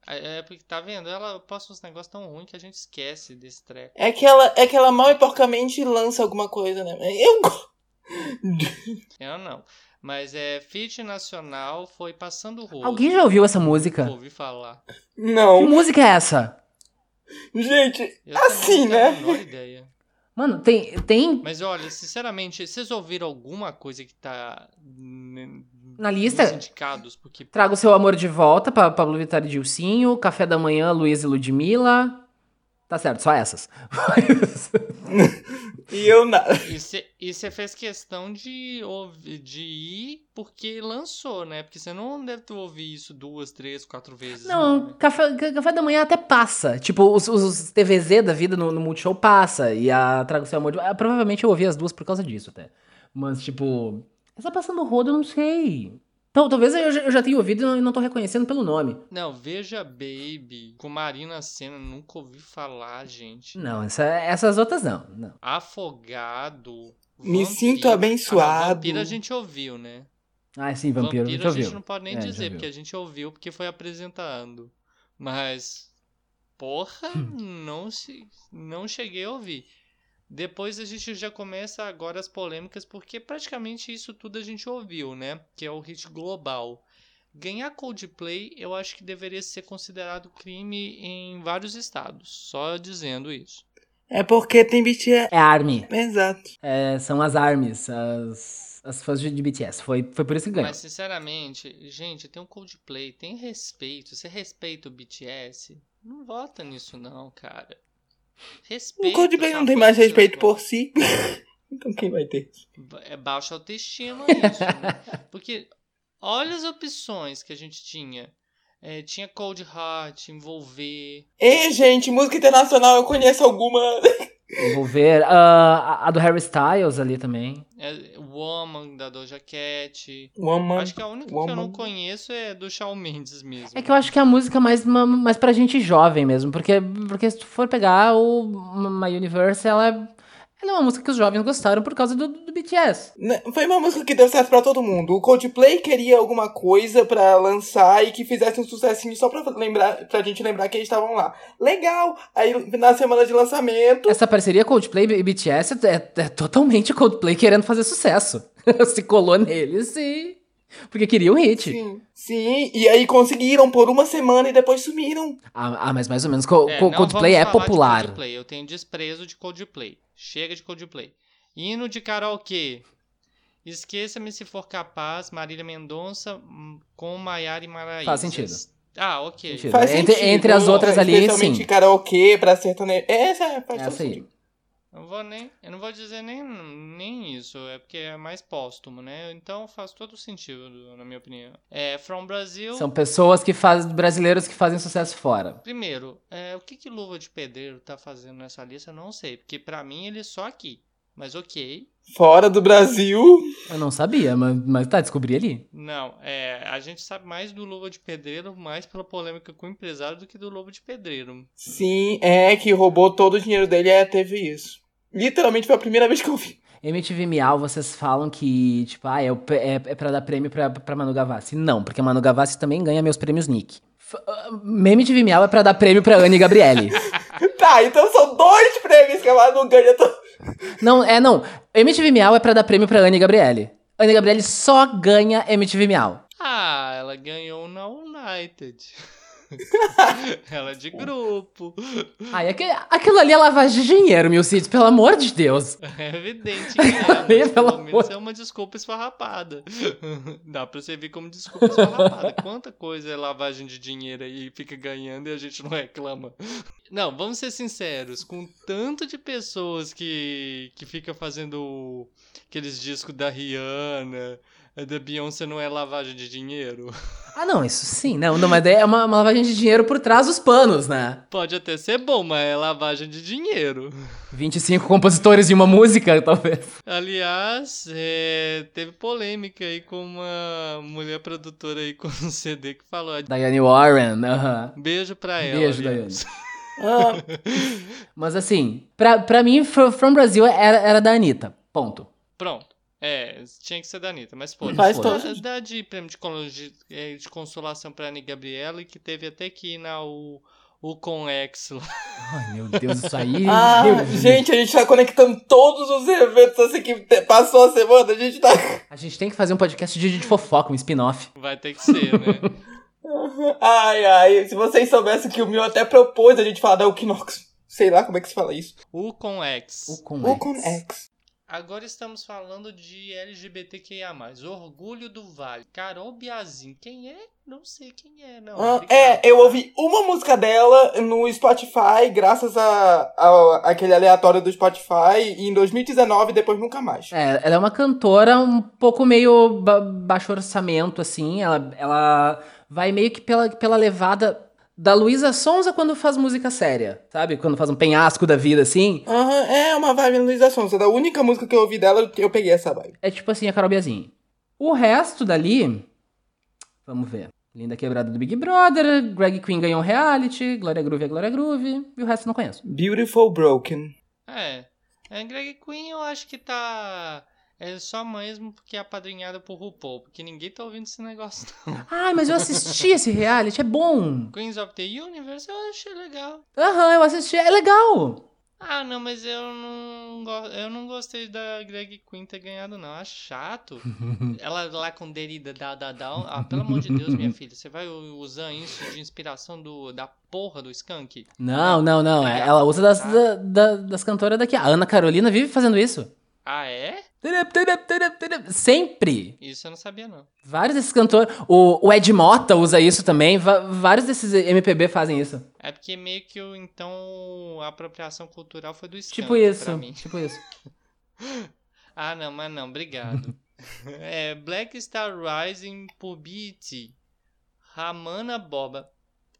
A: É é porque, tá vendo? Ela posta uns negócios tão ruins que a gente esquece desse treco.
B: É que ela, é que ela mal e porcamente lança alguma coisa, né? Eu
A: Eu não. Mas é Fit Nacional foi passando o rolo.
C: Alguém já ouviu essa música?
A: Ouvi falar.
C: Que
B: Não.
C: música é essa?
B: Gente,
A: Eu
B: Assim,
A: também não tenho
B: né?
A: a menor ideia.
C: Mano, tem. tem
A: Mas olha, sinceramente, vocês ouviram alguma coisa que tá
C: Na lista?
A: nos indicados? Porque
C: Trago seu amor de volta pra Pablo Vittar e Dilcinho. Café da manhã, Luiz e Ludmilla. Tá certo, só essas.
B: e eu nada.
A: E você fez questão de, ouvi- de ir porque lançou, né? Porque você não deve ter ouvido isso duas, três, quatro vezes.
C: Não,
A: né?
C: café, ca- café da manhã até passa. Tipo, os, os TVZ da vida no, no Multishow passa. E a Trago Seu Amor de... ah, Provavelmente eu ouvi as duas por causa disso até. Mas, tipo... Essa passando rodo, eu não sei. Então, talvez eu já, eu já tenha ouvido e não, não tô reconhecendo pelo nome.
A: Não, Veja Baby com Marina Senna, nunca ouvi falar, gente.
C: Não, essa- essas outras não. não.
A: Afogado.
B: Me
A: Vampiro-
B: sinto abençoado.
A: Ah, Vampiro a gente ouviu, né?
C: Ah, sim, Vampiro, a gente
A: a gente
C: ouviu.
A: não pode nem
C: É,
A: dizer, porque a gente ouviu porque foi apresentando. Mas, porra, não, se, não cheguei a ouvir. Depois a gente já começa agora as polêmicas, porque praticamente isso tudo a gente ouviu, né? Que é o hit global. Ganhar Coldplay eu acho que deveria ser considerado crime em vários estados. Só dizendo isso.
B: É porque tem BTS.
C: É Army.
B: Exato.
C: É, são as ARMYs, as, as fãs de BTS. Foi, foi por isso que ganhou.
A: Mas sinceramente, gente, tem um Coldplay, tem respeito. Você respeita o BTS? Não vota nisso não, cara.
B: O
A: Respeita.
B: Coldplay não tem mais respeito por si. então quem vai ter?
A: É baixa autoestima isso, né? Porque olha as opções que a gente tinha. É, tinha Cold Heart, Envolver.
B: Ei, gente, música internacional eu conheço alguma.
C: Vou ver. ah, a, a do Harry Styles ali também.
A: É, Woman, da Doja Cat.
B: Woman.
A: Acho que a única que eu não
B: Woman.
A: conheço é do Shawn Mendes mesmo.
C: É que eu acho que é a música mais, ma- mais pra gente jovem mesmo. Porque, porque se tu for pegar o My Universe, ela, é- ela é uma música que os jovens gostaram por causa do, do BTS.
B: Né, Foi uma música que deu certo pra todo mundo. O Coldplay queria alguma coisa pra lançar e que fizesse um sucessinho só pra, lembrar, pra gente lembrar que eles estavam lá. Legal! Aí na semana de lançamento.
C: Essa parceria Coldplay e BTS é, é totalmente Coldplay querendo fazer sucesso. Se colou neles e. Porque queria um hit.
B: Sim, sim, e aí conseguiram por uma semana e depois sumiram.
C: Ah, ah, mas mais ou menos. Co-
A: É,
C: Coldplay é popular.
A: Coldplay. Eu tenho desprezo de Coldplay. Chega de Coldplay. Hino de karaokê. Esqueça-me se for capaz, Marília Mendonça hum, com Maiara e Maraíza.
C: Faz sentido.
A: Ah, ok.
C: Sentido.
B: Faz
C: Entre-
B: sentido.
C: entre as outras ali,
B: Especialmente
C: sim.
B: karaokê pra sertanejo. Essa é, faz
C: Essa aí.
B: sentido.
A: Eu, vou nem, eu não vou dizer nem, nem isso, é porque é mais póstumo, né? Então faz todo sentido, na minha opinião. É, From Brasil.
C: São pessoas que fazem. brasileiros que fazem sucesso fora.
A: Primeiro, é, o que, que Luva de Pedreiro tá fazendo nessa lista, eu não sei. Porque pra mim ele é só aqui. Mas ok.
B: Fora do Brasil.
C: Eu não sabia, mas, mas tá, descobri ali.
A: Não, é, a gente sabe mais do Luva de Pedreiro, mais pela polêmica com o empresário, do que do Lobo de Pedreiro.
B: Sim, é que roubou todo o dinheiro dele é, teve isso. Literalmente foi a primeira vez que eu vi.
C: MTV Miau, vocês falam que, tipo, ah, é, é, é pra dar prêmio pra, pra Manu Gavassi. Não, porque a Manu Gavassi também ganha meus prêmios Nick. F- ah, MTV Miau é pra dar prêmio pra Anne Gabriele.
B: Tá, então são dois prêmios que a Manu ganha. to-
C: não, é, não. MTV Miau é pra dar prêmio pra Anne Gabriele. Anne Gabriele só ganha MTV Miau.
A: Ah, ela ganhou na United. ela é de grupo.
C: Ai, aquele, aquilo ali é lavagem de dinheiro, meu Cid, pelo amor de Deus.
A: É evidente que é, mas
C: Pelo
A: menos é uma desculpa esfarrapada. Dá pra servir como desculpa esfarrapada. Quanta coisa é lavagem de dinheiro aí e fica ganhando e a gente não reclama. Não, vamos ser sinceros, com tanto de pessoas que, que fica fazendo aqueles discos da Rihanna, da Beyoncé não é lavagem de dinheiro?
C: Ah, não, isso sim, não, não mas daí é uma, uma lavagem de dinheiro por trás dos panos, né?
A: Pode até ser bom, mas é lavagem de dinheiro.
C: 25 compositores e uma música, talvez.
A: Aliás, é, teve polêmica aí com uma mulher produtora aí com um CD que falou.
C: Diane Warren, aham.
A: Beijo pra ela.
C: Beijo,
A: aliás.
B: Ah,
C: Mas assim, pra, pra mim, Fro- From Brasil era, era da Anitta. Ponto.
A: Pronto. É, tinha que ser da Anitta, mas foda
B: Faz
C: todo
A: Dá,
B: sentido.
A: dá de prêmio de, de, é, de consolação pra Anne Gabriela, que teve até que ir na o, o Conex lá.
C: Ai, meu Deus, isso aí.
B: ah, gente, a gente tá conectando todos os eventos assim que passou a semana. A gente tá.
C: A gente tem que fazer um podcast de, de fofoca, um spin-off.
A: Vai ter que ser, né?
B: Ai, ai. Se vocês soubessem que o meu até propôs a gente falar da Equinox. Sei lá como é que se fala isso.
A: o Conex.
C: O com
B: O com X.
A: Agora estamos falando de LGBTQIA+. Orgulho do Vale. Carol Biazin. Quem é? Não sei quem é, não.
B: Ah, é, eu ouvi uma música dela no Spotify, graças a, a aquele aleatório do Spotify, e em 2019, depois nunca mais.
C: É, ela é uma cantora um pouco meio ba- baixo orçamento, assim. Ela, ela vai meio que pela, pela levada da Luísa Sonza quando faz música séria, sabe? Quando faz um penhasco da vida, assim.
B: Aham, é uma vibe Luísa Sonza. Da única música que eu ouvi dela, eu peguei essa vibe.
C: É tipo assim, a Carol Biazin. O resto dali, vamos ver. Linda Quebrada do Big Brother, Greg Queen ganhou um reality, Glória Groove é Glória Groove, e o resto eu não conheço.
B: Beautiful Broken.
A: É. É, Greg Queen eu acho que tá... É só mesmo porque é apadrinhada por RuPaul, porque ninguém tá ouvindo esse negócio não.
C: Ai, mas eu assisti esse reality, é bom.
A: Queens of the Universe eu achei legal.
C: Aham, eu assisti, é legal.
A: Ah, não, mas eu não, eu não gostei da Greg Queen ter ganhado, não. Acho chato. Ela lá com Derida, da, da, da. Ah, pelo amor de Deus, minha filha. Você vai usar isso de inspiração do, da porra do Skunk?
C: Não, não, não. é- Ela usa das, da- da- das cantoras daqui. A Ana Carolina vive fazendo isso.
A: Ah, é?
C: Sempre.
A: Isso eu não sabia, não.
C: Vários desses cantores. O, o Ed Mota usa isso também. vários desses MPB fazem isso.
A: É porque meio que o, então a apropriação cultural foi do
C: Tipo isso.
A: pra mim.
C: Tipo isso.
A: Ah, não, mas não, obrigado. é, Black Star Rising por BT. Ramana Boba.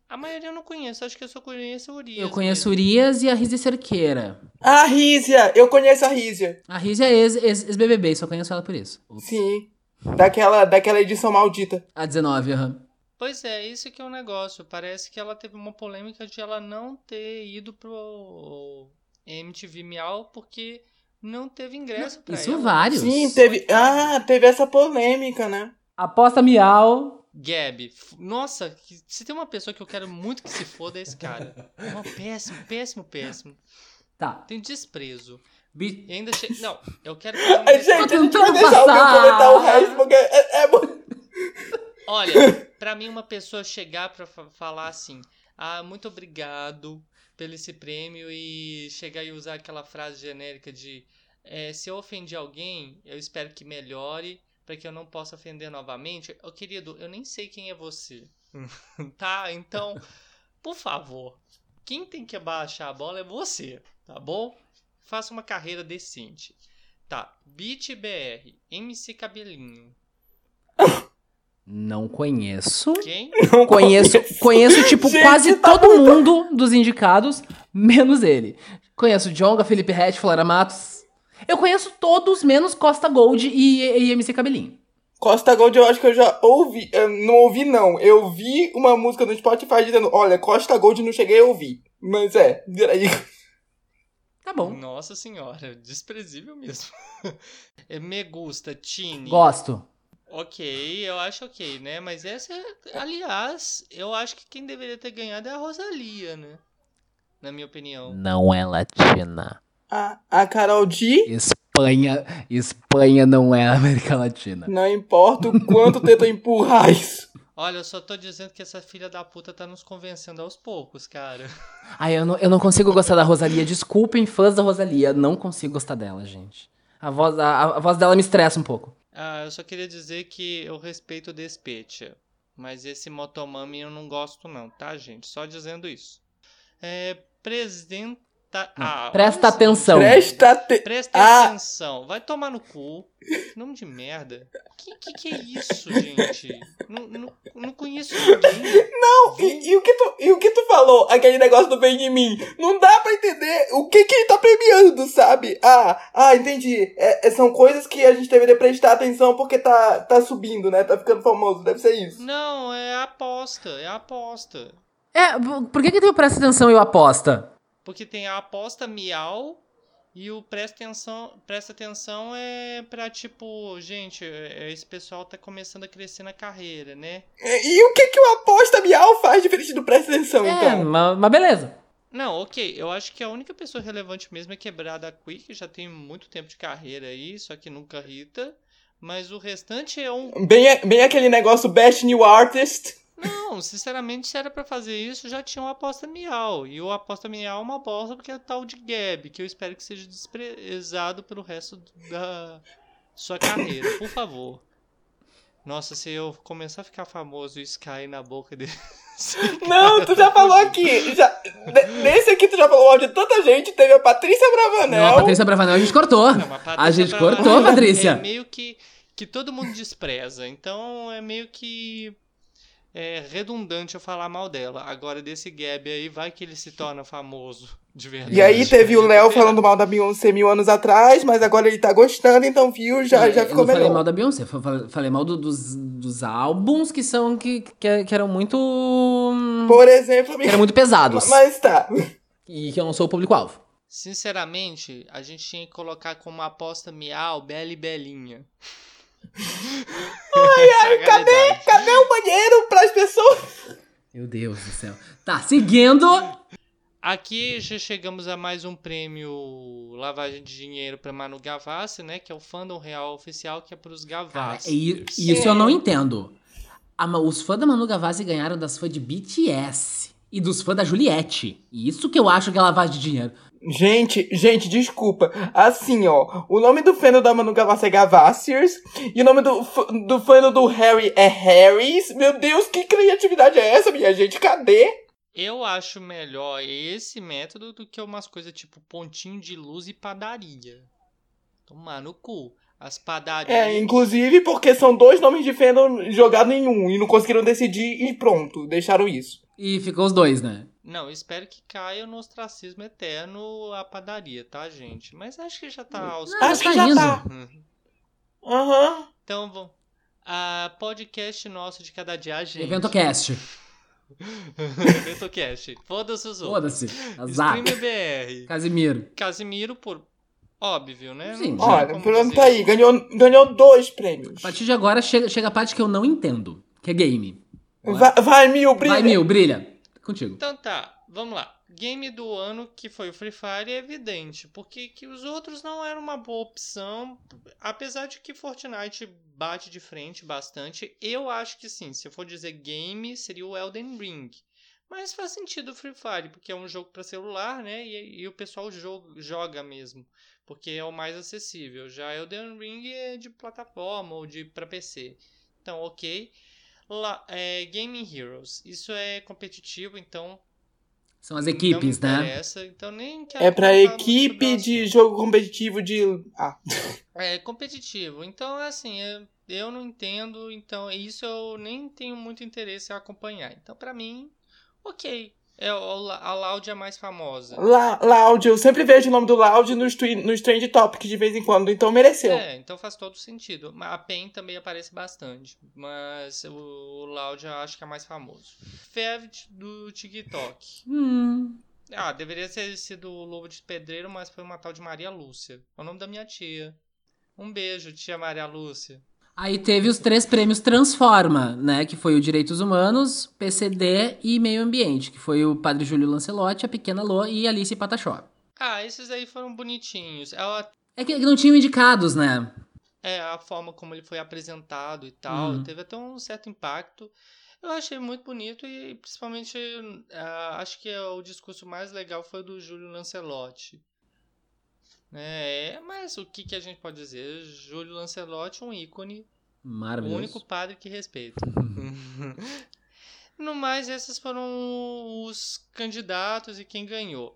A: A maioria eu não conheço, acho que eu só conheço o Urias.
C: Eu conheço
A: mesmo.
C: Urias e a Rizia Cerqueira.
B: A Rízia! Eu conheço a Rízia.
C: A Rizia é ex- ex- ex-BBB, só conheço ela por isso.
B: Sim. Daquela, daquela edição maldita.
C: A 19, aham.
A: Pois é, isso que é o negócio. Parece que ela teve uma polêmica de ela não ter ido pro MTV Miau porque não teve ingresso pra
C: Isso
A: ela.
C: vários.
B: Sim, teve. Ah, teve essa polêmica, né?
C: Aposta Miau.
A: Gab, nossa, que- se tem uma pessoa que eu quero muito que se foda é esse cara. Uma péssimo, péssimo, péssimo.
C: Tá.
A: Tem desprezo.
C: Bi-
A: E ainda che... Não, eu quero um
B: Ai, gente, a gente vai
C: tentando
B: deixar alguém comentar o resto, porque é, é muito.
A: Olha, pra mim uma pessoa chegar pra fa- falar assim, ah, muito obrigado pelo esse prêmio e chegar e usar aquela frase genérica de é, se eu ofendi alguém, eu espero que melhore pra que eu não possa ofender novamente. Ô, querido, eu nem sei quem é você. tá? Então, por favor, quem tem que abaixar a bola é você, tá bom? Faça uma carreira decente. Tá, Beat BR, MC Cabelinho.
C: Não conheço.
A: Quem?
B: Não
C: Conheço, conheço tipo,
B: Gente,
C: quase
B: tá
C: todo mundo dos indicados, menos ele. Conheço Jonga, Felipe Rett, Flora Matos. Eu conheço todos, menos Costa Gold e, e MC Cabelinho.
B: Costa Gold eu acho que eu já ouvi. Eu não ouvi, não. Eu vi uma música no Spotify dizendo: Olha, Costa Gold não cheguei a ouvir. Mas é, aí.
C: Tá bom.
A: Nossa senhora, desprezível mesmo. É, Me gusta, Tini.
C: Gosto.
A: Ok, eu acho ok, né? Mas essa, aliás, eu acho que quem deveria ter ganhado é a Rosalia, né? Na minha opinião.
C: Não é latina.
B: A, a Carol D.
C: Espanha, Espanha não é América Latina.
B: Não importa o quanto tentam empurrar isso.
A: Olha, eu só tô dizendo que essa filha da puta tá nos convencendo aos poucos, cara.
C: Ai, eu não, eu não consigo gostar da Rosalia. Desculpem, fãs da Rosalia. Não consigo gostar dela, gente. A voz, a, a voz dela me estressa um pouco.
A: Ah, eu só queria dizer que eu respeito o Despetia. Mas esse Motomami eu não gosto não, tá, gente? Só dizendo isso. É, presidenta... Ah,
C: Presta atenção.
B: Presta atenção.
A: Presta
B: Ah.
A: atenção. Vai tomar no cu. Nome de merda. Que que, que é isso, gente? Não, não, não conheço ninguém.
B: Não, e, e o que tu, e o que tu falou, aquele negócio do bem de mim, não dá pra entender o que que ele tá premiando, sabe? Ah, ah, entendi. É, é- são coisas que a gente deveria prestar atenção porque tá, tá subindo, né? Tá ficando famoso, deve ser isso.
A: Não, é aposta. É aposta.
C: É, por que que o presta atenção e o aposta?
A: Porque tem a aposta miau e o presta atenção, presta atenção é pra tipo, gente, é- esse pessoal tá começando a crescer na carreira, né?
B: E, e o que que o aposta miau faz diferente do presta atenção,
C: É,
B: então?
C: mas, mas beleza.
A: Não, ok. Eu acho que a única pessoa relevante mesmo é Quebrada Quick, que já tem muito tempo de carreira aí, só que nunca irrita. Mas o restante é um.
B: Bem, bem aquele negócio Best New Artist.
A: Não, sinceramente, se era pra fazer isso, já tinha uma aposta miau. E o aposta miau é uma bosta porque é tal de Gab, que eu espero que seja desprezado pelo resto da sua carreira, por favor. Nossa, se eu começar a ficar famoso e isso cair na boca dele.
B: Não, tu já falou aqui. Já, ne- nesse aqui tu já falou de tanta gente. Teve a Patrícia Bravanel.
C: Não, a Patrícia Bravanel a gente cortou.
A: Não, mas
C: a gente
A: Bravanel
C: cortou, Patrícia.
A: É meio que, que todo mundo despreza. Então é meio que é redundante eu falar mal dela. Agora, desse Gab aí, vai que ele se torna famoso de verdade.
B: E aí teve o Léo falando mal da Beyoncé mil anos atrás, mas agora ele tá gostando, então viu, já, já
C: eu
B: ficou
C: não falei mal da Beyoncé, eu falei, mal do- dos, dos álbuns que são que, que, que eram muito
B: Por exemplo,
C: que eram muito pesados
B: mas tá.
C: e que eu não sou o público-alvo.
A: Sinceramente, a gente tinha que colocar como aposta miau Bela e Belinha. Ai, ai,
B: Cadê? Cadê o banheiro pras pessoas?
C: Meu Deus do céu. Tá, seguindo.
A: Aqui já chegamos a mais um prêmio lavagem de dinheiro para Manu Gavassi, né? Que é o fandom real oficial, que é para os
C: Cara,
A: Gavassi.
C: e, isso eu não entendo. A Ma- os fãs da Manu Gavassi ganharam das fãs de BTS e dos fãs da Juliette. E Isso que eu acho que é lavagem de dinheiro.
B: Gente, gente, desculpa. Assim, ó, o nome do fã da Manu Gavassi é Gavassiers, e o nome do, do fã do Harry é Harrys. Meu Deus, que criatividade é essa, minha gente? Cadê?
A: Eu acho melhor esse método do que umas coisas tipo pontinho de luz e padaria. Tomar no cu. As padarias.
B: É, inclusive porque são dois nomes de fandom jogados em um, e não conseguiram decidir, e pronto, deixaram isso.
C: E ficou os dois, né?
A: Não, espero que caia no ostracismo eterno a padaria, tá, gente? Mas acho que já tá aos
C: Não,
B: Acho
C: tá
B: que já
C: indo.
B: tá.
A: Uhum.
B: Aham.
A: Então, vamos. A podcast nosso de cada dia, gente.
C: EventoCast.
A: EventoCast. Foda-se os outros.
C: Foda-se. Azar.
A: BR.
C: Casimiro.
A: Casimiro, por óbvio, né?
C: Sim.
B: Olha, pronto,
A: dizer.
B: tá aí, ganhou, ganhou dois prêmios.
C: A partir de agora chega, chega a parte que eu não entendo, que é game.
B: Vai, vai Mil, brilha.
C: Vai, Mil, brilha. Contigo.
A: Então tá, vamos lá. Game do ano que foi o Free Fire é evidente, porque que os outros não eram uma boa opção, apesar de que Fortnite bate de frente bastante. Eu acho que sim, se eu for dizer game, seria o Elden Ring. Mas faz sentido o Free Fire, porque é um jogo para celular, né? E, e o pessoal jo- joga mesmo, porque é o mais acessível. Já Elden Ring é de plataforma ou de para PC. Então, ok. Lá, é, Gaming Heroes. Isso é competitivo, então
C: São as equipes,
A: não
C: né?
A: então nem quero
B: É
A: muito
B: equipe de jogo competitivo de. Ah.
A: É competitivo. Então, assim, eu, eu não entendo, então isso eu nem tenho muito interesse em acompanhar. Então, pra mim, ok. É, o- a Loud é a mais famosa.
B: La Loud, eu sempre vejo o nome do Loud nos, nos Trend Topics de vez em quando, então mereceu.
A: É, então faz todo sentido. Mas A PEN também aparece bastante. Mas o, o Loud eu acho que é mais famoso. Fev do TikTok.
C: Hum.
A: Ah, deveria ter sido o Lobo de Pedreiro, mas foi uma tal de Maria Lúcia. É o nome da minha tia. Um beijo, tia Maria Lúcia.
C: Aí teve os três prêmios Transforma, né? Que foi o Direitos Humanos, PCD e Meio Ambiente, que foi o Padre Júlio Lancelotti, a Pequena Lô e Alice Patachó.
A: Ah, esses aí foram bonitinhos. Ela
C: É que não tinham indicados, né?
A: é a forma como ele foi apresentado e tal.
C: Uhum.
A: Teve até um certo impacto. Eu achei muito bonito e principalmente uh, acho que o discurso mais legal foi do Júlio Lancelotti. É, mas o que, que a gente pode dizer? Júlio Lancelotti, um ícone.
C: Maravilhoso.
A: O único padre que respeita. no mais, esses foram os candidatos e quem ganhou.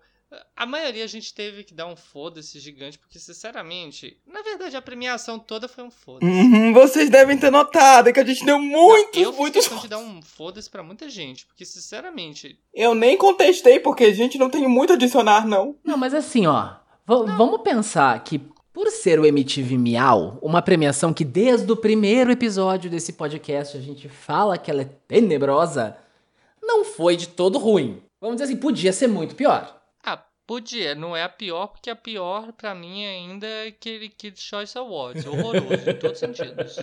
A: A maioria a gente teve que dar um foda-se gigante, porque, sinceramente, na verdade a premiação toda foi um foda-se.
B: Uhum, vocês devem ter notado que a gente deu muitos,
A: eu
B: muitos.
A: Eu de dar um foda-se pra muita gente, porque, sinceramente.
B: Eu nem contestei, porque a gente não tem muito a adicionar, não.
C: Não, mas assim, ó. Vamos pensar que por ser o MTV Miau, uma premiação que desde o primeiro episódio desse podcast a gente fala que ela é tenebrosa, não foi de todo ruim. Vamos dizer assim, podia ser muito pior.
A: Ah, podia. Não é a pior, porque a pior para mim ainda é aquele Kids Choice Awards. Horroroso, em todos os sentidos.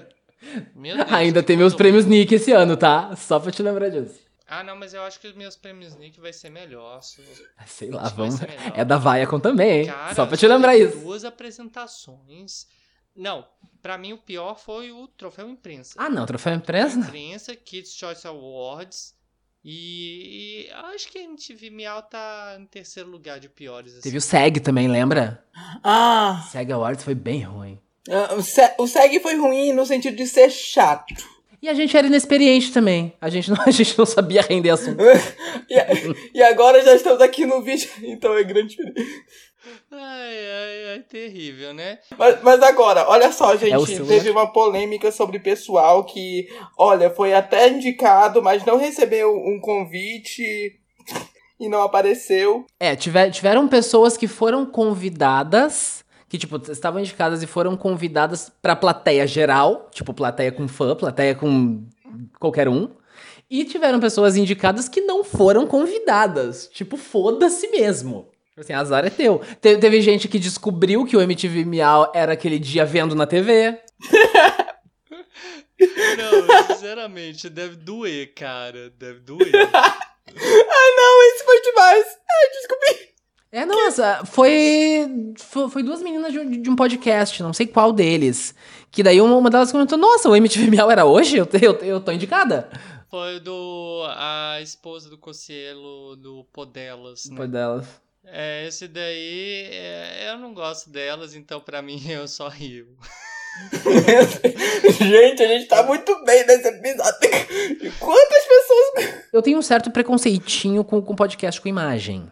C: Deus, ainda tem meus prêmios Nick esse ano, tá? Só pra te lembrar disso.
A: Ah, não, mas eu acho que os meus prêmios Nick vai ser melhor.
C: Sei lá, vamos. É da Viacom também, hein?
A: Cara,
C: Só pra te lembrar isso.
A: Duas apresentações. Não, para mim o pior foi o troféu imprensa.
C: Ah, não, troféu imprensa?
A: Imprensa, Kids Choice Awards. E, e acho que a MTV Miau tá em terceiro lugar de piores. Assim.
C: Teve o SEG também, lembra?
B: Ah!
C: SEG Awards foi bem ruim.
B: Uh, o SEG foi ruim no sentido de ser chato.
C: E a gente era inexperiente também. A gente não, a gente não sabia render assunto.
B: e, e agora já estamos aqui no vídeo, então é grande
A: Ai, ai, ai, terrível, né?
B: Mas, mas agora, olha só, gente, é teve uma polêmica sobre pessoal que, olha, foi até indicado, mas não recebeu um convite e não apareceu.
C: É, tiver, tiveram pessoas que foram convidadas que, tipo, estavam indicadas e foram convidadas pra plateia geral, tipo, plateia com fã, plateia com qualquer um. E tiveram pessoas indicadas que não foram convidadas. Tipo, foda-se mesmo. Tipo assim, azar é teu. Te teve gente que descobriu que o MTV Miau era aquele dia vendo na TV.
A: Não, sinceramente, deve doer, cara. Deve doer.
B: ah, não, isso foi demais. Ai, descobri.
C: É, nossa, foi, foi, foi duas meninas de, de, um podcast, não sei qual deles. Que daí uma, uma delas comentou: Nossa, o MTV Miau era hoje? Eu, eu, eu tô indicada.
A: Foi do. A esposa do Cocielo, do Podelas. Né?
C: Podelas.
A: É, esse daí. É, eu não gosto delas, então pra mim eu só rio.
B: gente, a gente tá muito bem nesse episódio. Quantas pessoas.
C: Eu tenho um certo preconceitinho com, com podcast com imagem.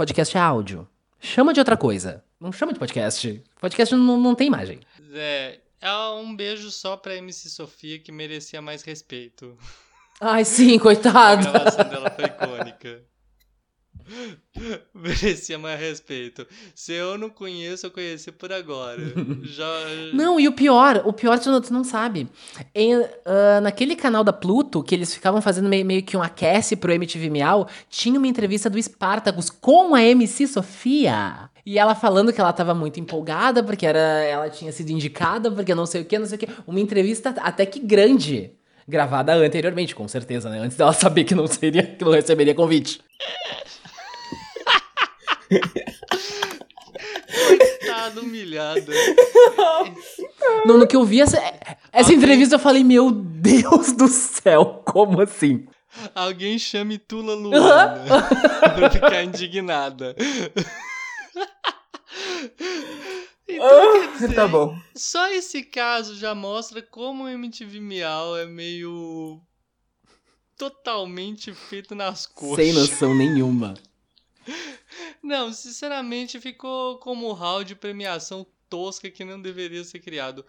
C: Podcast é áudio. Chama de outra coisa. Não chama de podcast. Podcast não, não tem imagem.
A: É, é um beijo só pra MC Sofia que merecia mais respeito.
C: Ai, sim, coitada.
A: A gravação dela foi icônica. Merecia mais respeito. Se eu não conheço, eu conheci por agora. Já...
C: Não, e o pior, o pior não, tu não sabe. Em, uh, naquele canal da Pluto, que eles ficavam fazendo meio, meio que um aquece pro MTV Miau, tinha uma entrevista do Spartacus com a MC Sofia. E ela falando que ela tava muito empolgada, porque era, ela tinha sido indicada, porque não sei o que, não sei o que. Uma entrevista até que grande. Gravada anteriormente, com certeza, né? Antes dela saber que não seria, que não receberia convite.
A: Coitada, humilhada.
C: No, no que eu vi essa, essa entrevista, eu falei, meu Deus do céu, como assim?
A: Alguém chame Tula Luana pra ficar indignada.
B: Então, dizer, tá bom.
A: Só esse caso já mostra como o MTV Miau é meio totalmente feito nas coxas.
C: Sem noção nenhuma.
A: Não, sinceramente ficou como hall de premiação tosca que não deveria ser criado.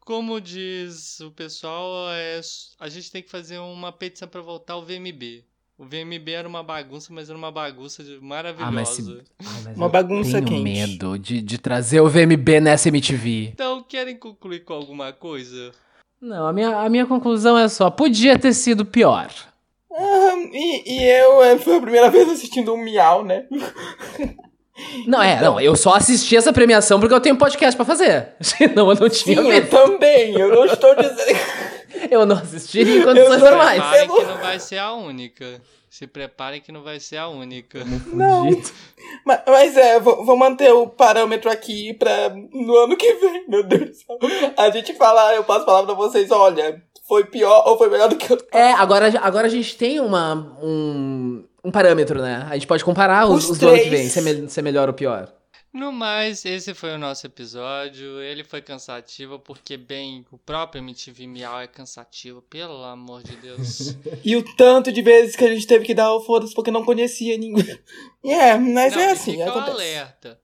A: Como diz o pessoal, é, a gente tem que fazer uma petição para voltar ao VMB. O VMB era uma bagunça, mas era uma bagunça maravilhosa. Ah, mas se...
C: ah, mas uma bagunça tenho quente. medo de, de trazer o VMB nessa MTV.
A: Então, querem concluir com alguma coisa?
C: Não, a minha, a minha conclusão é só, podia ter sido pior.
B: Uhum, e, e eu é, foi a primeira vez assistindo um Miau, né?
C: Não, é, não, eu só assisti essa premiação porque eu tenho podcast pra fazer. Senão eu não tinha
B: Sim, eu também, eu não estou dizendo.
C: Eu não assistiria em condições
B: Eu-
C: normais.
A: Preparem
B: Eu-
A: que não vai ser a única. Se preparem que não vai ser a única.
B: Não. Mas, mas é, vou, vou manter o parâmetro aqui pra no ano que vem, meu Deus do céu. A gente falar, eu posso falar pra vocês, olha, foi pior ou foi melhor do que eu.
C: É, agora, agora a gente tem uma, um, um parâmetro, né? A gente pode comparar os,
B: Os
C: os do ano que vem, se é, me- se é melhor ou pior.
A: No mais, esse foi o nosso episódio. Ele foi cansativo porque, bem, o próprio MTV Miau é cansativo, pelo amor de Deus.
B: E o tanto de vezes que a gente teve que dar o foda-se porque não conhecia ninguém. É, mas
A: Não,
B: é assim,
A: fica
B: acontece.
A: alerta.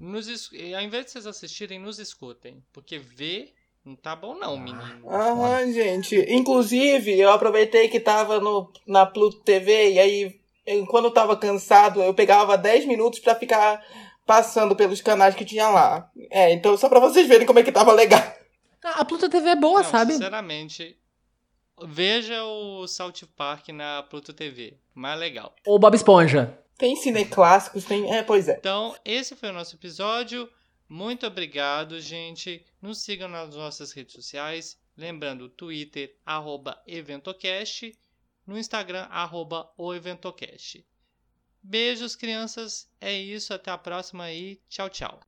A: Nos, es- ao invés de vocês assistirem, nos escutem. Porque ver não tá bom não, menino.
B: Aham, gente. Inclusive, eu aproveitei que tava no, na Pluto TV e aí, quando eu tava cansado, eu pegava 10 minutos pra ficar passando pelos canais que tinha lá. É, então só pra vocês verem como é que tava legal.
C: Ah, A Pluto TV é boa,
A: Não,
C: sabe?
A: Sinceramente, veja o South Park na Pluto TV. Mais legal.
C: Ou Bob Esponja.
B: Tem cine clássicos, tem. É, pois é.
A: Então, esse foi o nosso episódio. Muito obrigado, gente. Nos sigam nas nossas redes sociais. Lembrando, Twitter, arroba Eventocast. No Instagram, arroba o Eventocast. Beijos, crianças. É isso. Até a próxima e tchau, tchau.